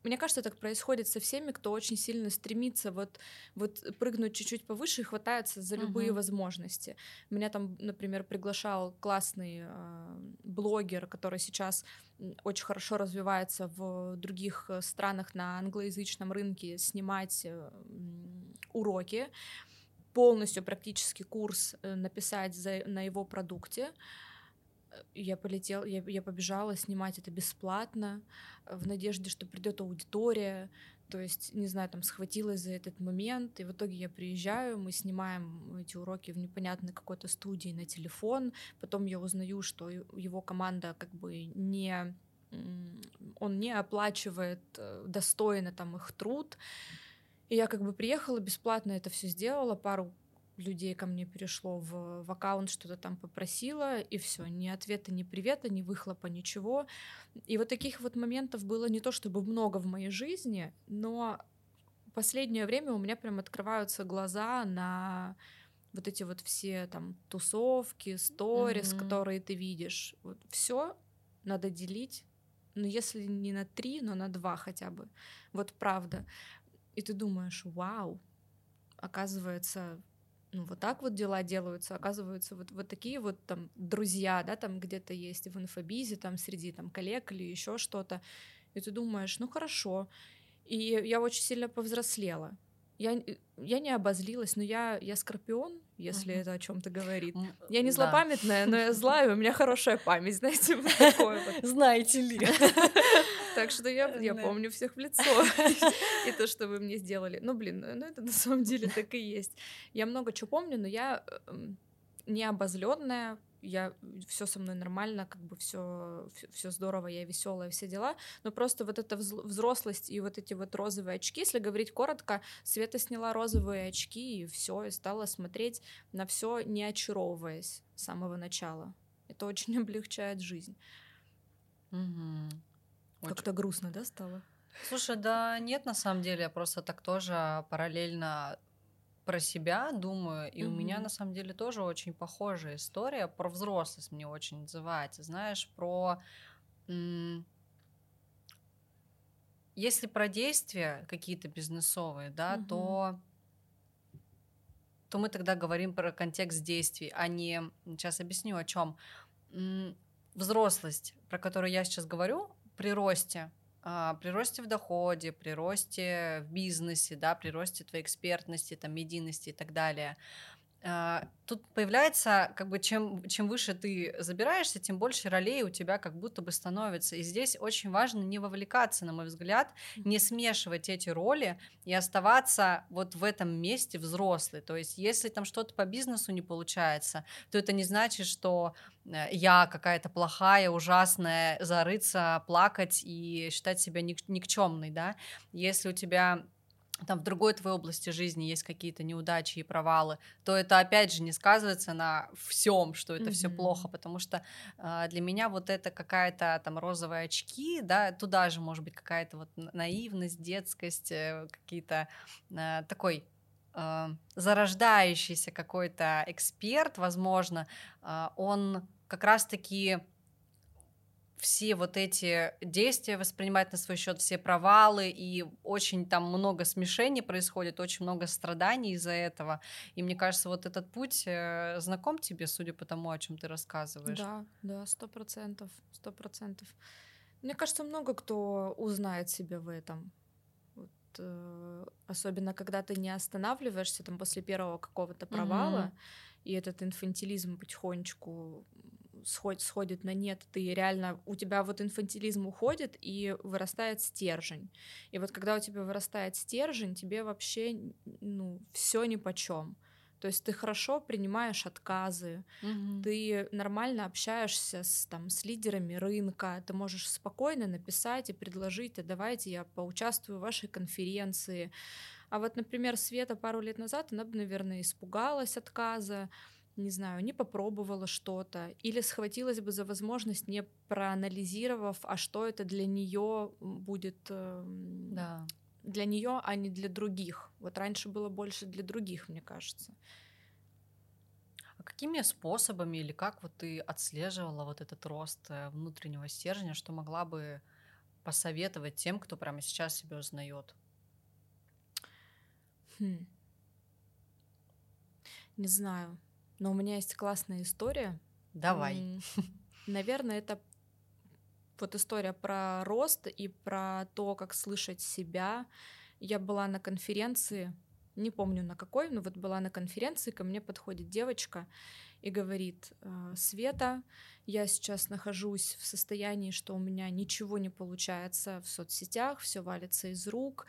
мне кажется, так происходит со всеми, кто очень сильно стремится вот, вот прыгнуть чуть-чуть повыше и хватается за любые uh-huh. возможности. Меня там, например, приглашал классный э, блогер, который сейчас очень хорошо развивается в других э, странах на англоязычном рынке, снимать э, уроки, полностью практически курс э, написать за, на его продукте я полетела, я, я побежала снимать это бесплатно, э, в надежде, что придет аудитория. То есть, не знаю, там схватилась за этот момент, и в итоге я приезжаю, мы снимаем эти уроки в непонятной какой-то студии на телефон. Потом я узнаю, что его команда как бы не он не оплачивает э, достойно там их труд. И я как бы приехала бесплатно это все сделала, пару людей ко мне перешло в, в аккаунт, что-то там попросила, и все, ни ответа, ни привета, ни выхлопа, ничего. И вот таких вот моментов было не то чтобы много в моей жизни, но последнее время у меня прям открываются глаза на вот эти вот все там тусовки, сторис, mm-hmm. которые ты видишь. Вот все надо делить, ну если не на три, но на два хотя бы. Вот правда. И ты думаешь, вау, оказывается, ну вот так вот дела делаются, оказываются вот, вот такие вот там друзья, да, там где-то есть в инфобизе, там среди там коллег или еще что-то, и ты думаешь, ну хорошо, и я очень сильно повзрослела. Я, я не обозлилась, но я, я скорпион, если uh-huh. это о чем-то говорит. Я не злопамятная, но я злая, у меня хорошая память, знаете, вот такое вот. (laughs) Знаете ли. (laughs) Так что я, я помню всех в лицо. (laughs) И то, что вы мне сделали. Ну, блин, ну это на самом деле так и есть. Я много чего помню, но я эм, не обозленная, я все со мной нормально, как бы все все здорово, я веселая, все дела, но просто вот эта взрослость и вот эти вот розовые очки, если говорить коротко, Света сняла розовые очки и все, и стала смотреть на все, не очаровываясь с самого начала. Это очень (laughs) облегчает жизнь. Угу. Как-то грустно, да, стало? Слушай, да нет, на самом деле, я просто так тоже параллельно про себя думаю, и mm-hmm. у меня на самом деле тоже очень похожая история про взрослость мне очень отзывается, знаешь, про м- если про действия какие-то бизнесовые, да, mm-hmm. то то мы тогда говорим про контекст действий, а не сейчас объясню о чем взрослость, про которую я сейчас говорю, при росте а, при росте в доходе, при росте в бизнесе, да, при росте твоей экспертности, там, медийности и так далее – тут появляется, как бы, чем, чем выше ты забираешься, тем больше ролей у тебя как будто бы становится. И здесь очень важно не вовлекаться, на мой взгляд, не смешивать эти роли и оставаться вот в этом месте взрослый. То есть, если там что-то по бизнесу не получается, то это не значит, что э, я какая-то плохая, ужасная, зарыться, плакать и считать себя ник- никчемной, да. Если у тебя там в другой твоей области жизни есть какие-то неудачи и провалы, то это опять же не сказывается на всем, что это mm-hmm. все плохо, потому что э, для меня вот это какая-то там розовые очки, да, туда же может быть какая-то вот наивность, детскость, э, какие-то э, такой э, зарождающийся какой-то эксперт, возможно, э, он как раз-таки все вот эти действия воспринимать на свой счет, все провалы, и очень там много смешений происходит, очень много страданий из-за этого. И мне кажется, вот этот путь э, знаком тебе, судя по тому, о чем ты рассказываешь. Да, да, сто процентов, сто процентов. Мне кажется, много кто узнает себя в этом. Вот, э, особенно когда ты не останавливаешься там после первого какого-то провала, mm-hmm. и этот инфантилизм потихонечку сход, сходит на нет, ты реально, у тебя вот инфантилизм уходит и вырастает стержень. И вот когда у тебя вырастает стержень, тебе вообще, ну, все ни по чем. То есть ты хорошо принимаешь отказы, угу. ты нормально общаешься с, там, с лидерами рынка, ты можешь спокойно написать и предложить, а давайте я поучаствую в вашей конференции. А вот, например, Света пару лет назад, она бы, наверное, испугалась отказа, не знаю, не попробовала что-то, или схватилась бы за возможность, не проанализировав, а что это для нее будет эм, да. для нее, а не для других. Вот раньше было больше для других, мне кажется. А какими способами или как вот ты отслеживала вот этот рост э, внутреннего стержня, что могла бы посоветовать тем, кто прямо сейчас себя узнает? Хм. Не знаю. Но у меня есть классная история. Давай. Наверное, это вот история про рост и про то, как слышать себя. Я была на конференции, не помню на какой, но вот была на конференции, ко мне подходит девочка и говорит, «Э, Света, я сейчас нахожусь в состоянии, что у меня ничего не получается в соцсетях, все валится из рук,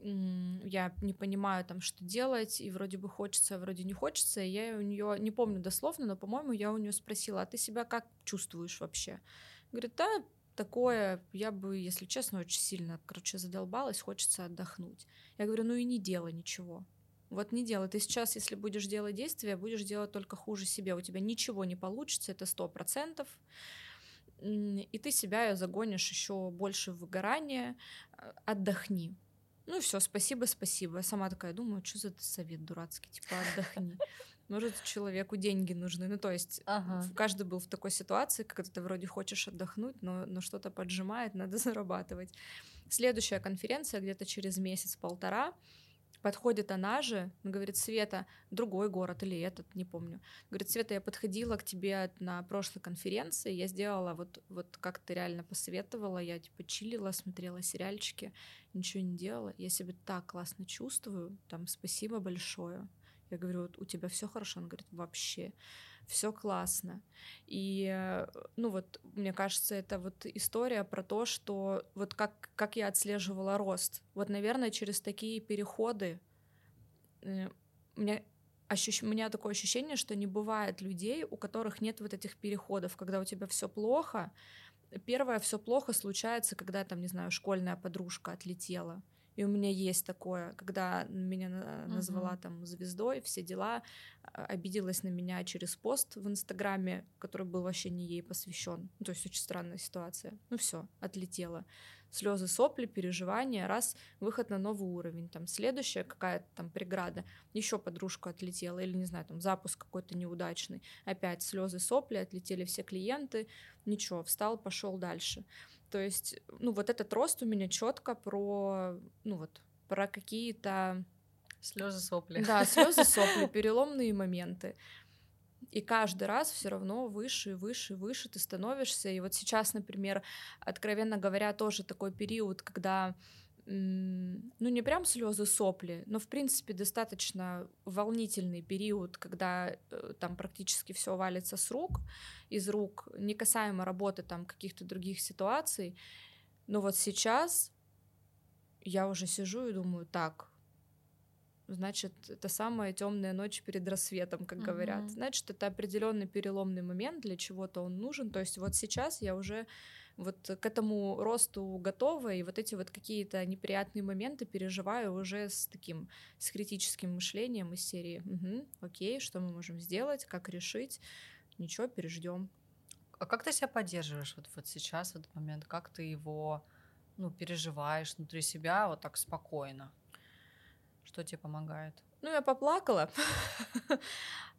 я не понимаю там, что делать, и вроде бы хочется, а вроде не хочется. И я у нее, не помню дословно, но, по-моему, я у нее спросила, а ты себя как чувствуешь вообще? Говорит, да, такое, я бы, если честно, очень сильно, короче, задолбалась, хочется отдохнуть. Я говорю, ну и не делай ничего. Вот не делай. Ты сейчас, если будешь делать действия, будешь делать только хуже себе. У тебя ничего не получится, это сто процентов. И ты себя загонишь еще больше в выгорание. Э, отдохни. Ну все, спасибо, спасибо. Сама такая думаю, что за совет дурацкий, типа отдохни. Может, человеку деньги нужны. Ну, то есть ага. каждый был в такой ситуации, когда ты вроде хочешь отдохнуть, но, но что-то поджимает, надо (laughs) зарабатывать. Следующая конференция где-то через месяц-полтора. Подходит она же, говорит, Света, другой город или этот, не помню. Говорит, Света, я подходила к тебе на прошлой конференции, я сделала вот, вот как ты реально посоветовала, я типа чилила, смотрела сериальчики, ничего не делала. Я себя так классно чувствую, там спасибо большое. Я говорю, вот у тебя все хорошо? Он говорит, вообще все классно. И, э, ну вот, мне кажется, это вот история про то, что вот как, как я отслеживала рост. Вот, наверное, через такие переходы э, мне ощущ... у меня такое ощущение, что не бывает людей, у которых нет вот этих переходов, когда у тебя все плохо. Первое, все плохо случается, когда там, не знаю, школьная подружка отлетела и у меня есть такое, когда меня назвала uh-huh. там звездой, все дела, а, обиделась на меня через пост в Инстаграме, который был вообще не ей посвящен. Ну, то есть очень странная ситуация. Ну все, отлетела слезы, сопли, переживания, раз выход на новый уровень, там следующая какая-то там преграда, еще подружка отлетела, или не знаю, там запуск какой-то неудачный, опять слезы, сопли, отлетели все клиенты, ничего, встал, пошел дальше. То есть, ну вот этот рост у меня четко про, ну вот, про какие-то слезы, сопли. Да, слезы, сопли, (laughs) переломные моменты. И каждый раз все равно выше и выше и выше ты становишься. И вот сейчас, например, откровенно говоря, тоже такой период, когда ну не прям слезы сопли, но в принципе достаточно волнительный период, когда э, там практически все валится с рук, из рук, не касаемо работы там каких-то других ситуаций. Но вот сейчас я уже сижу и думаю, так, значит, это самая темная ночь перед рассветом, как говорят. Mm-hmm. Значит, это определенный переломный момент, для чего-то он нужен. То есть вот сейчас я уже вот к этому росту готова, и вот эти вот какие-то неприятные моменты переживаю уже с таким, с критическим мышлением из серии угу, окей, что мы можем сделать, как решить, ничего, переждем. А как ты себя поддерживаешь вот, вот сейчас, в этот момент? Как ты его ну, переживаешь внутри себя вот так спокойно? Что тебе помогает? Ну, я поплакала. (laughs)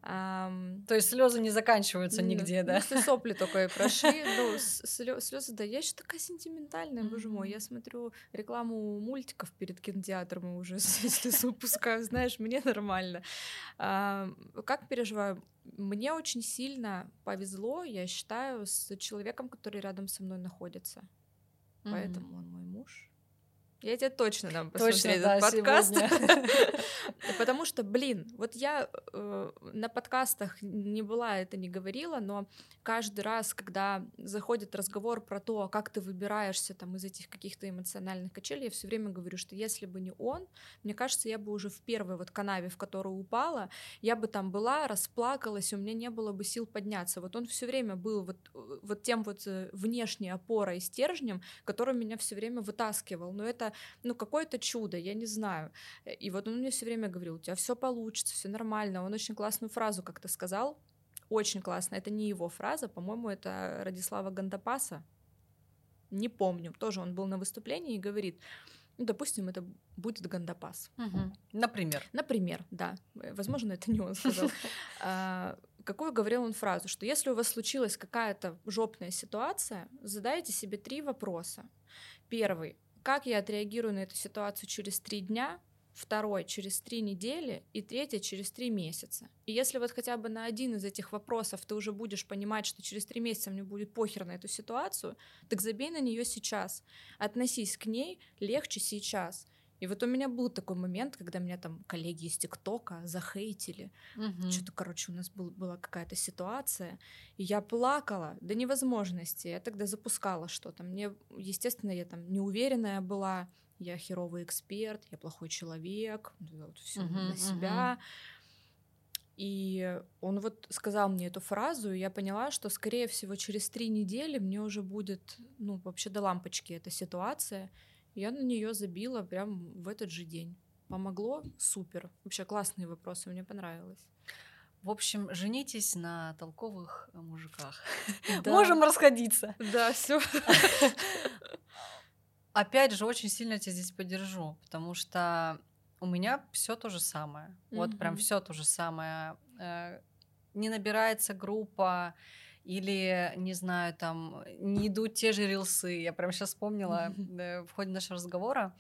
То есть слезы не заканчиваются нигде, да? Если сопли только и прошли. Ну, (laughs) слезы, да, я еще такая сентиментальная, боже мой. Я смотрю рекламу мультиков перед кинотеатром и уже (laughs) если выпускаю, знаешь, мне нормально. Как переживаю? Мне очень сильно повезло, я считаю, с человеком, который рядом со мной находится. Поэтому он мой муж. Я тебе точно дам посмотреть точно, этот да, подкаст. (laughs) Потому что, блин, вот я э, на подкастах не была, это не говорила, но каждый раз, когда заходит разговор про то, как ты выбираешься там из этих каких-то эмоциональных качелей, я все время говорю, что если бы не он, мне кажется, я бы уже в первой вот канаве, в которую упала, я бы там была, расплакалась, у меня не было бы сил подняться. Вот он все время был вот, вот тем вот э, внешней опорой, стержнем, который меня все время вытаскивал. Но это ну, какое-то чудо, я не знаю. И вот он мне все время говорил, у тебя все получится, все нормально. Он очень классную фразу как-то сказал, очень классно. Это не его фраза, по-моему, это Радислава Гандапаса. Не помню. Тоже он был на выступлении и говорит, ну, допустим, это будет Гандапас. Угу. Например. Например, да. Возможно, это не он сказал. (laughs) А, какую говорил он фразу, что если у вас случилась какая-то жопная ситуация, задайте себе три вопроса. Первый как я отреагирую на эту ситуацию через три дня, второй через три недели и третий через три месяца. И если вот хотя бы на один из этих вопросов ты уже будешь понимать, что через три месяца мне будет похер на эту ситуацию, так забей на нее сейчас. Относись к ней легче сейчас. И вот у меня был такой момент, когда меня там коллеги из ТикТока захейтили. Угу. Что-то, короче, у нас был, была какая-то ситуация. И я плакала до невозможности. Я тогда запускала что-то. Мне, естественно, я там неуверенная была. Я херовый эксперт, я плохой человек. Вот все угу, на себя. Угу. И он вот сказал мне эту фразу, и я поняла, что, скорее всего, через три недели мне уже будет, ну, вообще до лампочки эта ситуация. Я на нее забила прям в этот же день. помогло, супер. Вообще классные вопросы, мне понравилось. В общем, женитесь на толковых э, мужиках. (laughs) Да. Можем расходиться. Да, все. (laughs) Опять же, очень сильно тебя здесь поддержу, потому что у меня все то же самое. Mm-hmm. Вот прям все то же самое. Э, не набирается группа, или, не знаю, там, не идут те же рилсы. Я прям сейчас вспомнила mm-hmm. (laughs) в ходе нашего разговора.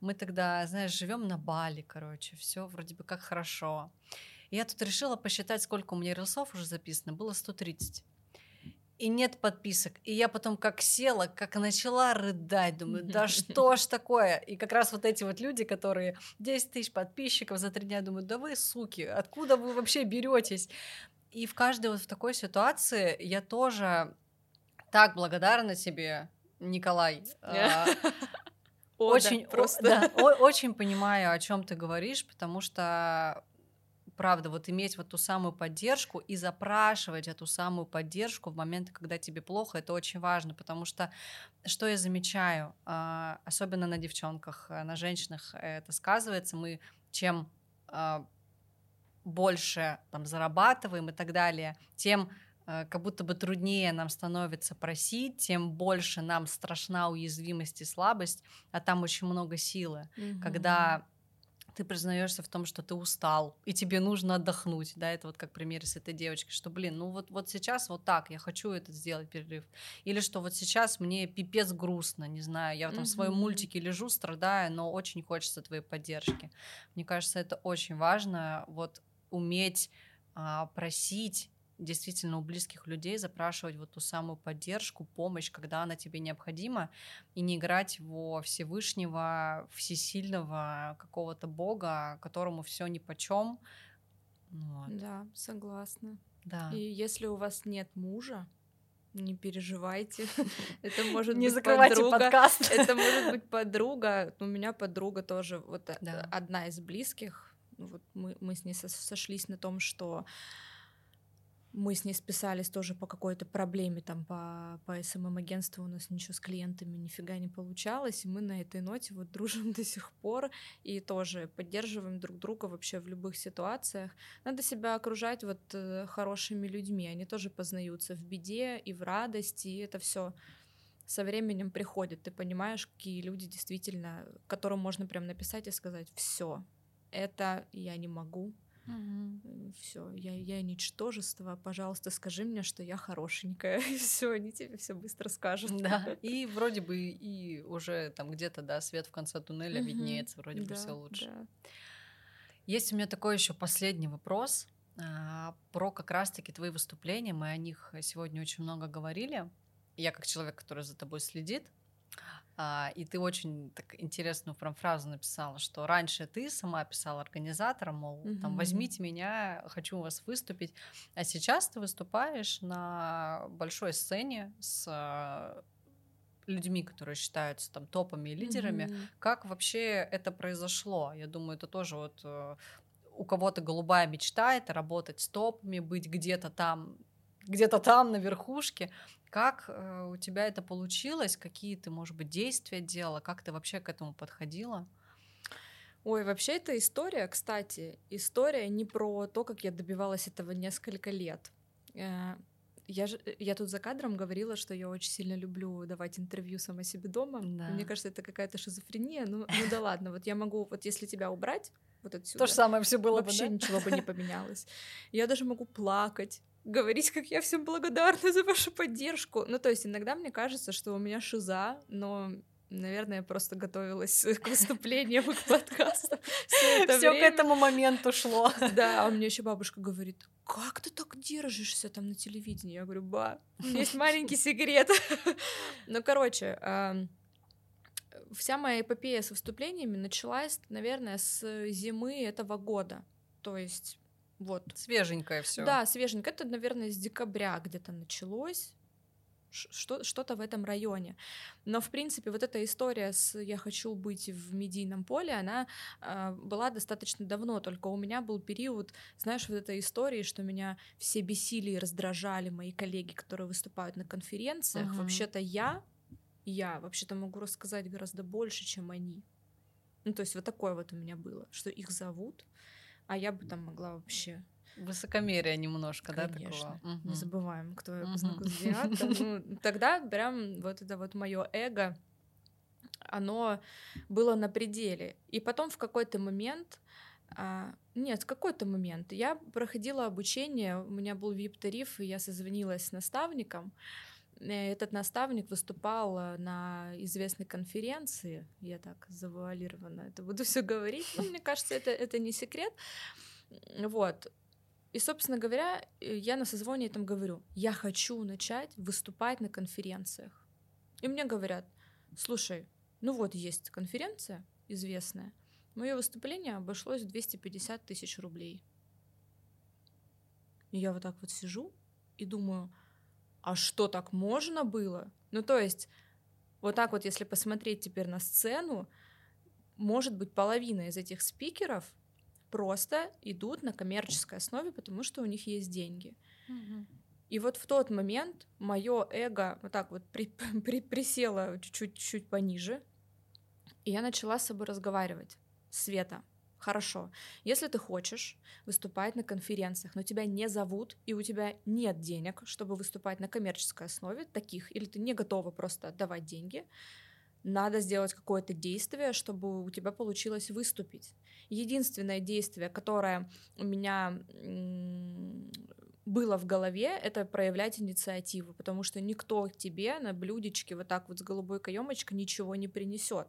Мы тогда, знаешь, живем на Бали, короче, все вроде бы как хорошо. Я тут решила посчитать, сколько у меня рилсов уже записано. Было 130 и нет подписок. И я потом как села, как начала рыдать, думаю, да (laughs) что ж такое? И как раз вот эти вот люди, которые 10 тысяч подписчиков за три дня, думаю, да вы суки, откуда вы вообще беретесь? И в каждой вот в такой ситуации я тоже так благодарна тебе, Николай. (laughs) А, очень просто. (laughs) Очень понимаю, о чем ты говоришь, потому что правда, вот иметь вот ту самую поддержку и запрашивать эту самую поддержку в моменты, когда тебе плохо, это очень важно, потому что что я замечаю, а, особенно на девчонках, э, на женщинах это сказывается, мы чем а, больше там зарабатываем и так далее, тем э, как будто бы труднее нам становится просить, тем больше нам страшна уязвимость и слабость, а там очень много силы, mm-hmm. когда ты признаешься в том, что ты устал, и тебе нужно отдохнуть, да, это вот как пример с этой девочкой, что, блин, ну вот, вот сейчас вот так, я хочу это сделать, перерыв, или что вот сейчас мне пипец грустно, не знаю, я этом mm-hmm. своем мультике лежу, страдаю, но очень хочется твоей поддержки. Мне кажется, это очень важно, вот уметь а, просить действительно у близких людей запрашивать вот ту самую поддержку, помощь, когда она тебе необходима, и не играть во Всевышнего, всесильного какого-то Бога, которому все ни по чем. Вот. Да, согласна. Да. И если у вас нет мужа, не переживайте. (laughs) Это может не быть закрывайте подруга. подкаст. Это может быть подруга. У меня подруга тоже вот э, да. одна из близких. Вот мы, мы с ней сошлись на том, что мы с ней списались тоже по какой-то проблеме, там по, по СММ-агентству у нас ничего с клиентами нифига не получалось, и мы на этой ноте вот дружим (laughs) до сих пор и тоже поддерживаем друг друга вообще в любых ситуациях. Надо себя окружать вот э, хорошими людьми, они тоже познаются в беде и в радости, и это все со временем приходит, ты понимаешь, какие люди действительно, которым можно прям написать и сказать, все, это я не могу, Угу. Все, я, я ничтожество, пожалуйста, скажи мне, что я хорошенькая. (laughs) И все, они тебе все быстро скажут. Да. (laughs) И вроде бы и уже там где-то, да, свет в конце туннеля угу. виднеется, вроде да, бы все лучше. Да. Есть у меня такой еще последний вопрос а, про как раз-таки твои выступления. Мы о них сегодня очень много говорили. Я как человек, который за тобой следит, а, и ты очень так интересную прям фразу написала, что раньше ты сама писала организаторам, мол, угу. там возьмите меня, хочу у вас выступить, а сейчас ты выступаешь на большой сцене с а, людьми, которые считаются там топами и лидерами. Mm-hmm. Как вообще это произошло? Я думаю, это тоже вот э, у кого-то голубая мечта это работать с топами, быть где-то там, где-то там на верхушке. Как э, у тебя это получилось? Какие ты, может быть, действия делала? Как ты вообще к этому подходила? Ой, вообще эта история, кстати, история не про то, как я добивалась этого несколько лет. Э, я, же, я тут за кадром говорила, что я очень сильно люблю давать интервью сама себе дома. Да. Мне кажется, это какая-то шизофрения. Ну, ну да ладно, вот я могу, вот если тебя убрать, вот отсюда. То же самое все было Вообще бы, да? ничего бы не поменялось. Я даже могу плакать говорить, как я всем благодарна (laughs) за вашу поддержку. Ну, то есть иногда мне кажется, что у меня шиза, но Наверное, я просто готовилась (laughs) к выступлениям и к подкасту. (laughs) Все к этому моменту шло. Да, а меня еще бабушка говорит, как ты так держишься там на телевидении? Я говорю, ба, у меня есть маленький секрет. Ну, короче, вся моя эпопея с выступлениями началась, наверное, с зимы этого года. То есть вот. Свеженькое все. Да, свеженькое. Это, наверное, с декабря где-то началось. Что, что-то в этом районе. Но, в принципе, вот эта история с «я хочу быть в медийном поле», она э, была достаточно давно, только у меня был период, знаешь, вот этой истории, что меня все бесили и раздражали мои коллеги, которые выступают на конференциях. Uh-huh. Вообще-то я, я вообще-то могу рассказать гораздо больше, чем они. Ну, то есть вот такое вот у меня было, что их зовут, а я бы там могла вообще Высокомерие немножко, Конечно. да, такого? Не Мгм. забываем, кто я по знаку (laughs) зодиака. Ну, тогда прям вот это вот мое эго, оно было на пределе. И потом в какой-то момент, а, нет, в какой-то момент я проходила обучение, у меня был VIP-тариф, и я созвонилась с наставником. Э, Этот наставник выступал э, на известной конференции, я так завуалированно это буду (laughs) все говорить, но мне кажется, это, это не секрет. Вот. И, собственно говоря, э, я на созвоне там говорю, я хочу начать выступать на конференциях. И мне говорят, слушай, ну вот есть конференция известная, мое выступление обошлось в 250 тысяч рублей. И я вот так вот сижу и думаю, а что так можно было? Ну то есть вот так вот, если посмотреть теперь на сцену, может быть, половина из этих спикеров просто идут на коммерческой основе, потому что у них есть деньги. И вот в тот момент мое эго вот так вот при- (laughs) при- присело чуть-чуть чуть пониже, и я начала с собой разговаривать. Света, хорошо, если ты хочешь выступать на конференциях, но тебя не зовут, и у тебя нет денег, чтобы выступать на коммерческой основе таких, или ты не готова просто отдавать деньги, надо сделать какое-то действие, чтобы у тебя получилось выступить. Единственное действие, которое у меня было в голове, это проявлять инициативу, потому что никто тебе на блюдечке вот так вот с голубой каемочкой ничего не принесет.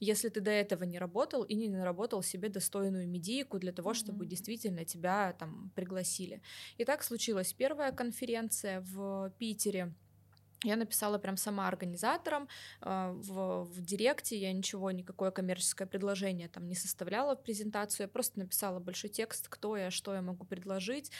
Если ты до этого не работал и не наработал себе достойную медийку для того, чтобы Мгм. действительно тебя там пригласили. И так случилась первая конференция в Питере. Я написала прям сама организаторам э, в, в директе, я ничего, никакое коммерческое предложение там не составляла в презентацию, я просто написала большой текст, кто я, что я могу предложить,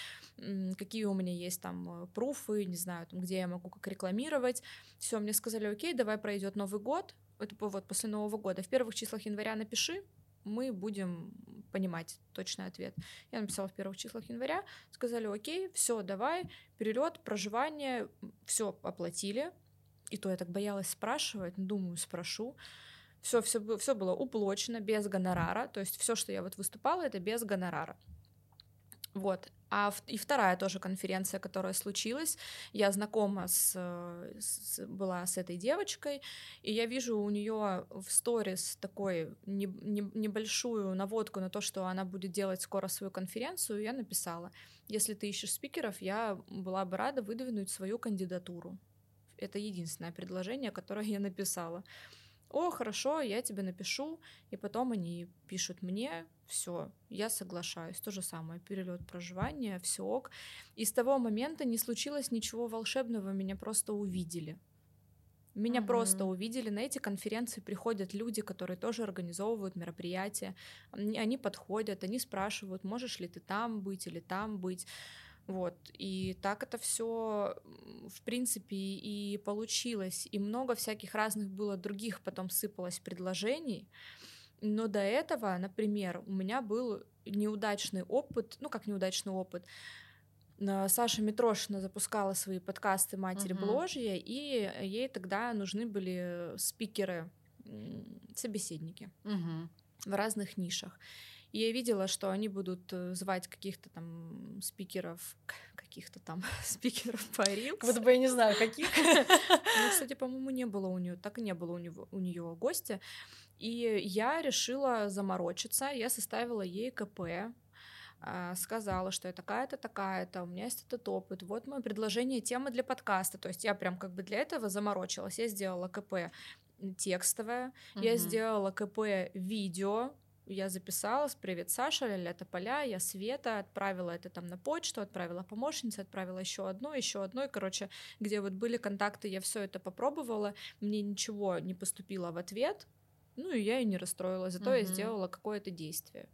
какие у меня есть там э, пруфы, не знаю, там, где я могу как рекламировать. Все, мне сказали, окей, давай пройдет Новый год, это по- вот после Нового года, в первых числах января напиши, мы будем понимать точный ответ. Я написала в первых числах января, сказали, окей, все, давай, перелет, проживание, все оплатили. И то я так боялась спрашивать, ну, думаю, спрошу. Все, все, все было уплочено без гонорара, то есть все, что я вот выступала, это без гонорара. Вот. А и вторая тоже конференция, которая случилась, я знакома с, э, с- была с этой девочкой, и я вижу у нее в сторис такой не- не- небольшую наводку на то, что она будет делать скоро свою конференцию, и я написала, если ты ищешь спикеров, я была бы рада выдвинуть свою кандидатуру. Это единственное предложение, которое я написала. О, хорошо, я тебе напишу, и потом они пишут мне, все, я соглашаюсь. То же самое, перелет, проживание, все ок. И с того момента не случилось ничего волшебного, меня просто увидели. Меня Мгм. просто увидели. На эти конференции приходят люди, которые тоже организовывают мероприятия. Они, они подходят, они спрашивают, можешь ли ты там быть или там быть. Вот. И так это все, в принципе, и получилось. И много всяких разных было других потом сыпалось предложений. Но до этого, например, у меня был неудачный опыт, ну как неудачный опыт. Саша Митрошина запускала свои подкасты «Матерь Мгм. Бложья», и ей тогда нужны были спикеры, м, собеседники Мгм. в разных нишах. И я видела, что они будут э, звать каких-то там спикеров, каких-то там (laughs) спикеров по Как Reels. будто бы я не знаю, каких. Ну, кстати, по-моему, не было у нее, так и не было у, него, у нее гостя. И я решила заморочиться, я составила ей КП, а, сказала, что я такая-то, такая-то, у меня есть этот опыт, вот мое предложение темы для подкаста. То есть я прям как бы для этого заморочилась. Я сделала КП текстовое, я Мгм. сделала КП видео, я записалась, привет, Саша, ля поля, я Света, отправила это там на почту, отправила помощнице, отправила еще одно, еще одно, и, короче, где вот были контакты, я все это попробовала, мне ничего не поступило в ответ, ну и я и не расстроилась, зато я Мгм. сделала какое-то действие.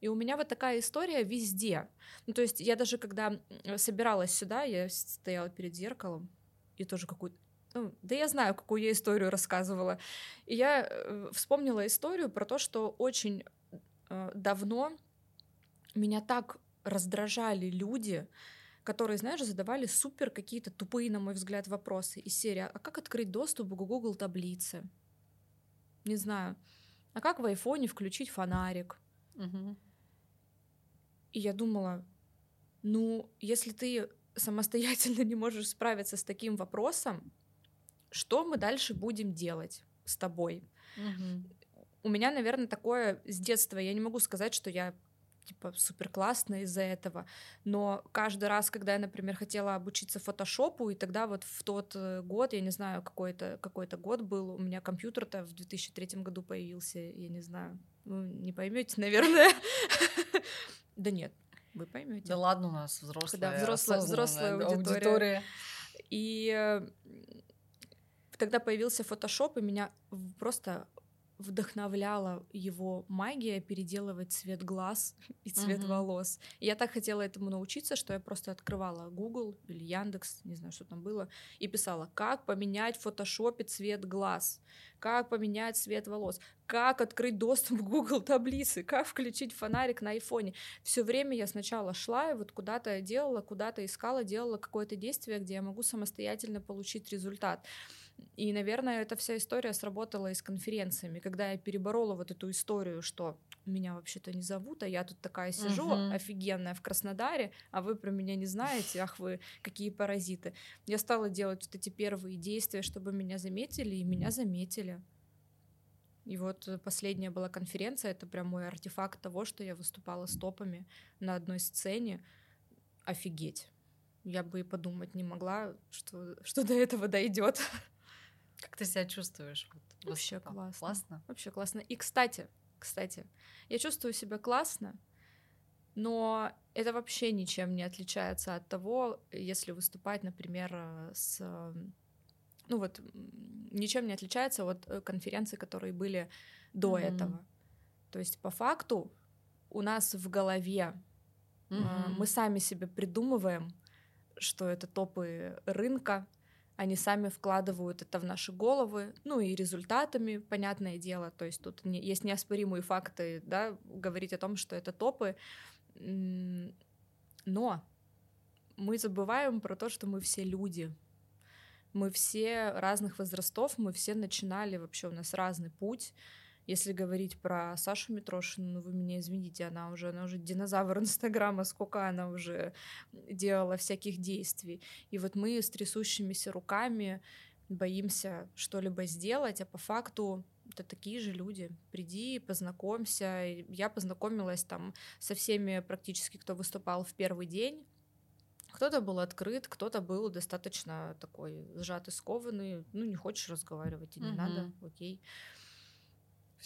И у меня вот такая история везде. Ну, то есть я даже когда собиралась сюда, я стояла перед зеркалом и тоже какую-то ну, да я знаю, какую я историю рассказывала. И я э, вспомнила историю про то, что очень э, давно меня так раздражали люди, которые, знаешь, задавали супер какие-то тупые, на мой взгляд, вопросы из серии «А как открыть доступ к Google таблице?» Не знаю. а как в айфоне включить фонарик? Мгм. И я думала, ну, если ты самостоятельно (laughs) не можешь справиться с таким вопросом, что мы дальше будем делать с тобой? Мгм. У меня, наверное, такое с детства. Я не могу сказать, что я типа супер классная из-за этого, но каждый раз, когда я, например, хотела обучиться фотошопу, и тогда вот в тот э, год, я не знаю, какой-то какой год был, у меня компьютер-то в 2003 году появился, я не знаю, ну, не поймете, (laughs) наверное. Да нет, вы поймете. Да ладно, у нас взрослая, взрослая- взрослая аудитория. И э, тогда появился фотошоп, и меня просто вдохновляла его магия переделывать цвет глаз (laughs) и цвет Мгм. волос. И я так хотела этому научиться, что я просто открывала Google или Яндекс, не знаю, что там было, и писала, как поменять в фотошопе цвет глаз, как поменять цвет волос, как открыть доступ к (laughs) Google таблицы, как включить фонарик на айфоне. Все время я сначала шла и вот куда-то я делала, куда-то искала, делала какое-то действие, где я могу самостоятельно получить результат. И, наверное, эта вся история сработала и с конференциями, когда я переборола вот эту историю, что меня вообще-то не зовут, а я тут такая сижу Мгм. офигенная в Краснодаре, а вы про меня не знаете, ах вы какие паразиты. Я стала делать вот эти первые действия, чтобы меня заметили, и меня заметили. И вот последняя была конференция, это прям мой артефакт того, что я выступала с топами на одной сцене. Офигеть. Я бы и подумать не могла, что, что до этого дойдет. Как ты себя чувствуешь? вот, Вообще классно. Классно? Вообще классно. И, кстати, кстати, я чувствую себя классно, но это вообще ничем не отличается от того, если выступать, например, с... Ну вот, ничем не отличается от конференций, которые были до Мгм. этого. То есть, по факту, у нас в голове Мгм. мы сами себе придумываем, что это топы рынка, они сами вкладывают это в наши головы, ну и результатами, понятное дело, то есть тут не- есть неоспоримые факты, да, говорить о том, что это топы, но мы забываем про то, что мы все люди, мы все разных возрастов, мы все начинали, вообще у нас разный путь, если говорить про Сашу Митрошину, ну вы меня извините, она уже, она уже динозавр (laughs) Инстаграма, сколько она уже делала всяких действий. И вот мы с трясущимися руками боимся что-либо сделать, а по факту это такие же люди. Приди, познакомься. Я познакомилась там со всеми практически, кто выступал в первый день. Кто-то был открыт, кто-то был достаточно такой сжатый, скованный. Ну, не хочешь разговаривать, и не Мгм. надо, окей.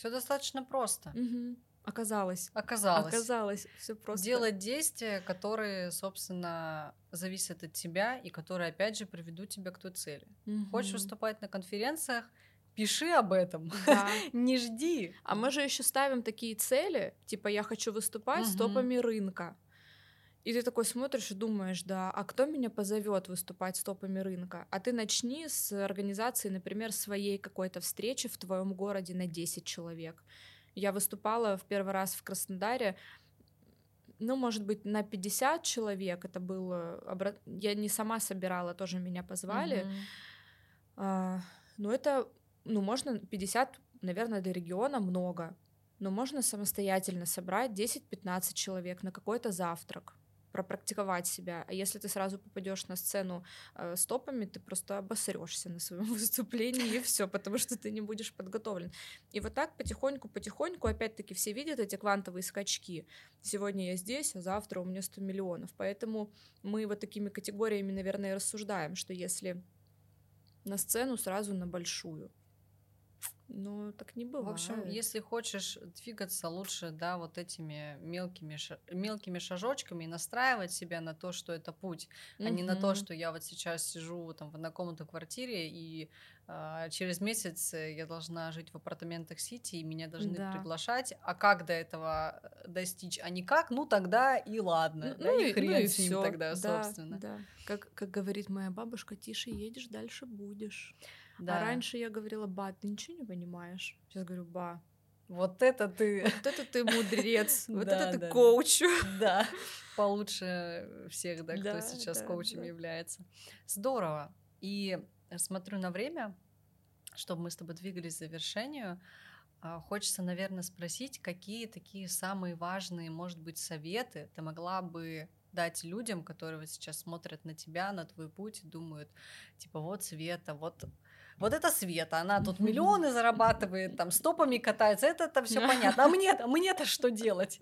Все достаточно просто. Мгм. Оказалось. Оказалось. Оказалось, все просто. Делать действия, которые, собственно, зависят от тебя и которые, опять же, приведут тебя к той цели. Хочешь Мгм. выступать на конференциях, пиши об этом. Да. (laughs) Не жди. А мы же еще ставим такие цели, типа я хочу выступать с Мгм. топами рынка. И ты такой смотришь и думаешь, да, а кто меня позовет выступать с топами рынка? А ты начни с организации, например, своей какой-то встречи в твоем городе на 10 человек. Я выступала в первый раз в Краснодаре, ну, может быть, на 50 человек. Это было... Я не сама собирала, тоже меня позвали. Мгм. А, ну, это, ну, можно 50, наверное, до региона много, но можно самостоятельно собрать 10-15 человек на какой-то завтрак, пропрактиковать себя. А если ты сразу попадешь на сцену э, с топами, ты просто обосрешься на своем (laughs) выступлении и все, потому что ты не будешь подготовлен. И вот так потихоньку-потихоньку, опять-таки, все видят эти квантовые скачки. Сегодня я здесь, а завтра у меня 100 миллионов. Поэтому мы вот такими категориями, наверное, рассуждаем, что если на сцену сразу на большую. Но так не бывает. В общем, если хочешь двигаться лучше, да, вот этими мелкими, мелкими шажочками и настраивать себя на то, что это путь, а не на то, что я вот сейчас сижу там в однокомнатной квартире и а, через месяц э, я должна жить в апартаментах Сити и меня должны Да. приглашать. А как до этого э, достичь? А никак? Ну тогда и ладно. да, и хрен с ним всё. тогда, Да, собственно. Да. Как, как говорит моя бабушка, тише едешь, дальше будешь. Да. А раньше я говорила, ба, ты ничего не понимаешь. Сейчас говорю, ба, Вот это ты, вот это ты мудрец, вот Да, это ты да, коуч. да, получше всех, да, кто Да, сейчас коучем является. Здорово. И смотрю на время, чтобы мы с тобой двигались к завершению. А, хочется, наверное, спросить, какие такие самые важные, может быть, советы ты могла бы дать людям, которые вот сейчас смотрят на тебя, на твой путь и думают, типа, вот Света, вот вот это Света, она тут миллионы зарабатывает, там стопами катается, это это все понятно. А мне, а мне-то что делать?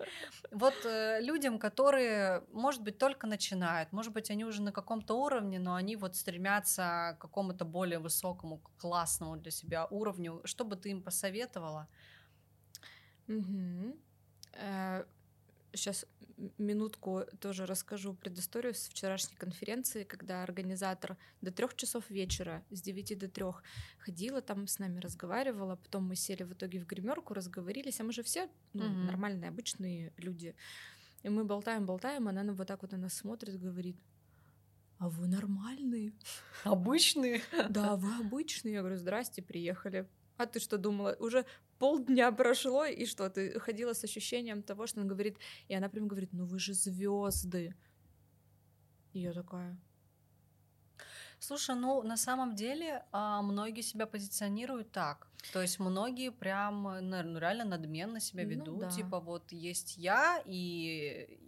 Вот э, людям, которые, может быть, только начинают, может быть, они уже на каком-то уровне, но они вот стремятся к какому-то более высокому, классному для себя уровню, что бы ты им посоветовала? Угу. Сейчас минутку тоже расскажу предысторию с вчерашней конференции, когда организатор до трех часов вечера, с 9 до трех ходила, там с нами разговаривала, потом мы сели в итоге в гримерку, разговорились, а мы же все ну, угу. нормальные, обычные люди. И мы болтаем, болтаем, она нам вот так вот на нас смотрит, говорит, а вы нормальные? Обычные? (laughs) Да, вы обычные. Я говорю, здрасте, приехали. А ты что думала? Уже полдня прошло, и что, ты ходила с ощущением того, что он говорит, и она прям говорит, ну вы же звезды. И я такая, Слушай, ну на самом деле а, многие себя позиционируют так. То есть многие прям ну, реально надменно себя ну ведут. Ну, да. Типа вот есть я и,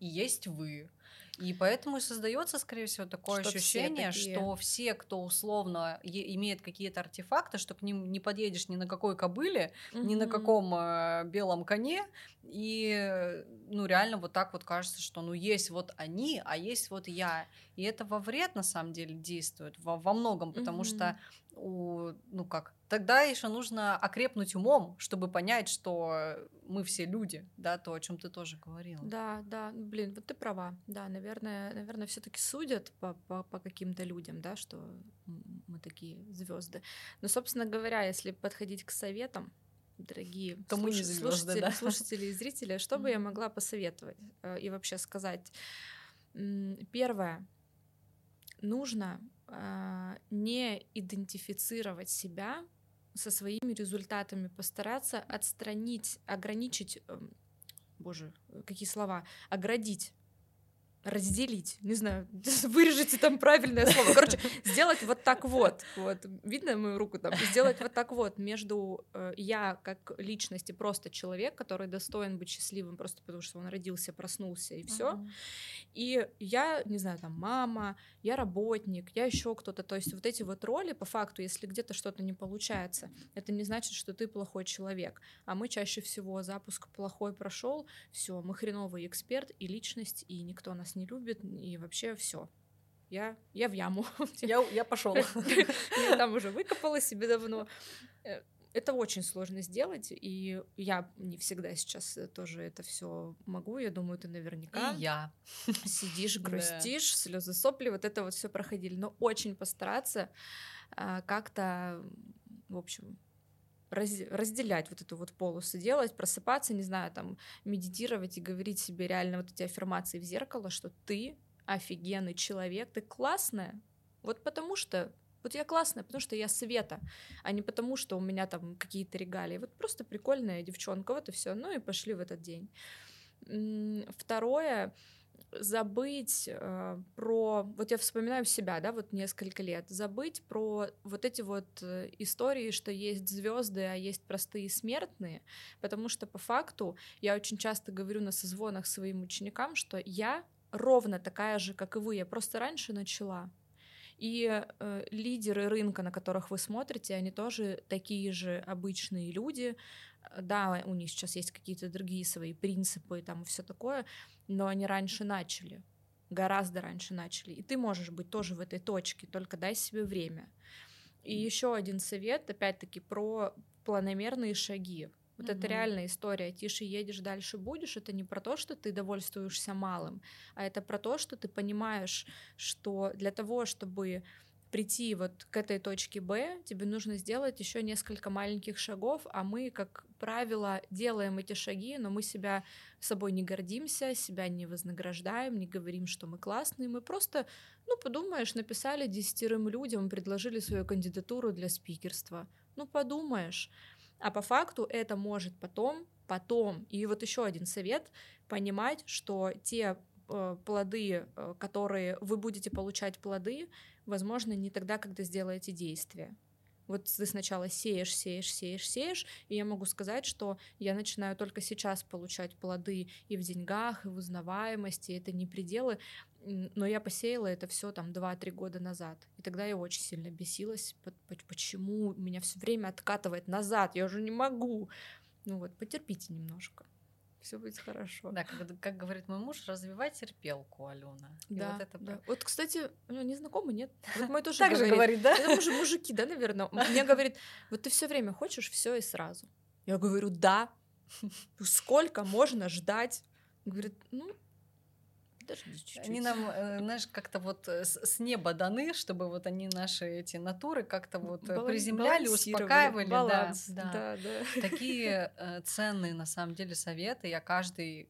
и есть вы. И поэтому и создается, скорее всего, такое что ощущение, все что все, кто условно имеет какие-то артефакты, что к ним не подъедешь ни на какой кобыле, mm-hmm. ни на каком э, белом коне, и ну реально вот так вот кажется, что ну есть вот они, а есть вот я, и это во вред на самом деле действует во, во многом, потому mm-hmm. что у, ну как, тогда еще нужно окрепнуть умом, чтобы понять, что мы все люди, да, то, о чем ты тоже говорила. Да, да, блин, вот ты права, да, наверное, наверное, все-таки судят по, по, по каким-то людям, да, что мы такие звезды. Но, собственно говоря, если подходить к советам, дорогие то слуш... звезды, слушатели, да? слушатели и зрители, что бы я могла посоветовать э, и вообще сказать? Первое, нужно а, не идентифицировать себя со своими результатами, постараться отстранить, ограничить, эм, боже, какие слова, оградить разделить, не знаю, (laughs) вырежите там правильное слово. Короче, сделать вот так вот, вот, видно мою руку там, сделать вот так вот между э, я как личность и просто человек, который достоин быть счастливым просто потому, что он родился, проснулся и все, uh-huh. и я, не знаю, там мама, я работник, я еще кто-то, то есть вот эти вот роли, по факту, если где-то что-то не получается, это не значит, что ты плохой человек, а мы чаще всего запуск плохой прошел, все, мы хреновый эксперт и личность, и никто нас не любит, и вообще все. Я, я в яму. (laughs) Я, я пошел. (laughs) Я там уже выкопала себе давно. Э, это очень сложно сделать, и я не всегда сейчас тоже это все могу. Я думаю, ты наверняка. И я. Сидишь, (laughs) грустишь, да. слезы сопли, вот это вот все проходили. Но очень постараться а, как-то, в общем, раз, разделять вот эту вот полосу, делать, просыпаться, не знаю, там, медитировать и говорить себе реально вот эти аффирмации в зеркало, что ты офигенный человек, ты классная, вот потому что вот я классная, потому что я Света, а не потому, что у меня там какие-то регалии. Вот просто прикольная девчонка, вот и все. Ну и пошли в этот день. Второе, забыть э, про, вот я вспоминаю себя, да, вот несколько лет, забыть про вот эти вот э, истории, что есть звезды, а есть простые смертные, потому что по факту я очень часто говорю на созвонах своим ученикам, что я ровно такая же, как и вы, я просто раньше начала. И э, лидеры рынка, на которых вы смотрите, они тоже такие же обычные люди. Да, у них сейчас есть какие-то другие свои принципы и там все такое, но они раньше начали, гораздо раньше начали. И ты можешь быть тоже в этой точке, только дай себе время. И еще один совет, опять-таки, про планомерные шаги. Вот mm-hmm. это реальная история. Тише едешь, дальше будешь. Это не про то, что ты довольствуешься малым, а это про то, что ты понимаешь, что для того, чтобы прийти вот к этой точке Б, тебе нужно сделать еще несколько маленьких шагов, а мы, как правило, делаем эти шаги, но мы себя собой не гордимся, себя не вознаграждаем, не говорим, что мы классные, мы просто, ну, подумаешь, написали десятерым людям, предложили свою кандидатуру для спикерства. Ну, подумаешь. А по факту это может потом, потом. И вот еще один совет — понимать, что те плоды, э, которые вы будете получать плоды, возможно, не тогда, когда сделаете действие. Вот ты сначала сеешь, сеешь, сеешь, сеешь, и я могу сказать, что я начинаю только сейчас получать плоды и в деньгах, и в узнаваемости, это не пределы, но я посеяла это все там 2-3 года назад. И тогда я очень сильно бесилась, почему меня все время откатывает назад, я уже не могу. Ну вот, потерпите немножко все будет хорошо. Да, как, как говорит мой муж, развивай терпелку, Алена. да, вот, это да. вот, кстати, ну, не знакомый, нет? Вот мой тоже так же говорит, да? Это же мужики, да, наверное. Мне говорит, вот ты все время хочешь все и сразу. Я говорю, да. Сколько можно ждать? Говорит, ну, даже чуть-чуть. Они нам, э, (laughs) знаешь, как-то вот э, с неба даны, чтобы вот они наши эти натуры как-то вот э, Балан- приземляли, успокаивали. Баланс, да, да. да, да. Такие (laughs) ценные на самом деле советы. Я каждый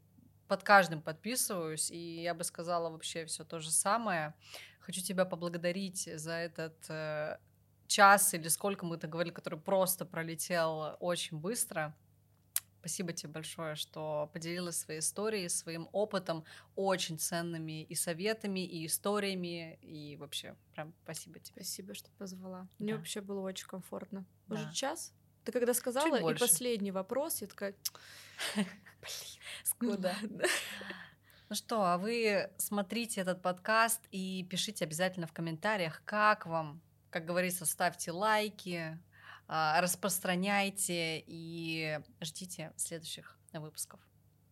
под каждым подписываюсь, и я бы сказала вообще все то же самое. Хочу тебя поблагодарить за этот час или сколько мы-то говорили, который просто пролетел очень быстро. Спасибо тебе большое, что поделилась своей историей, своим опытом, очень ценными и советами, и историями, и вообще прям спасибо тебе. Спасибо, что позвала. Да. Мне вообще было очень комфортно. Да. Уже час? Ты когда сказала, и последний вопрос, я такая... (laughs) Блин, скуда. (laughs) Ну что, а вы смотрите этот подкаст и пишите обязательно в комментариях, как вам. Как говорится, ставьте лайки, распространяйте и ждите следующих выпусков.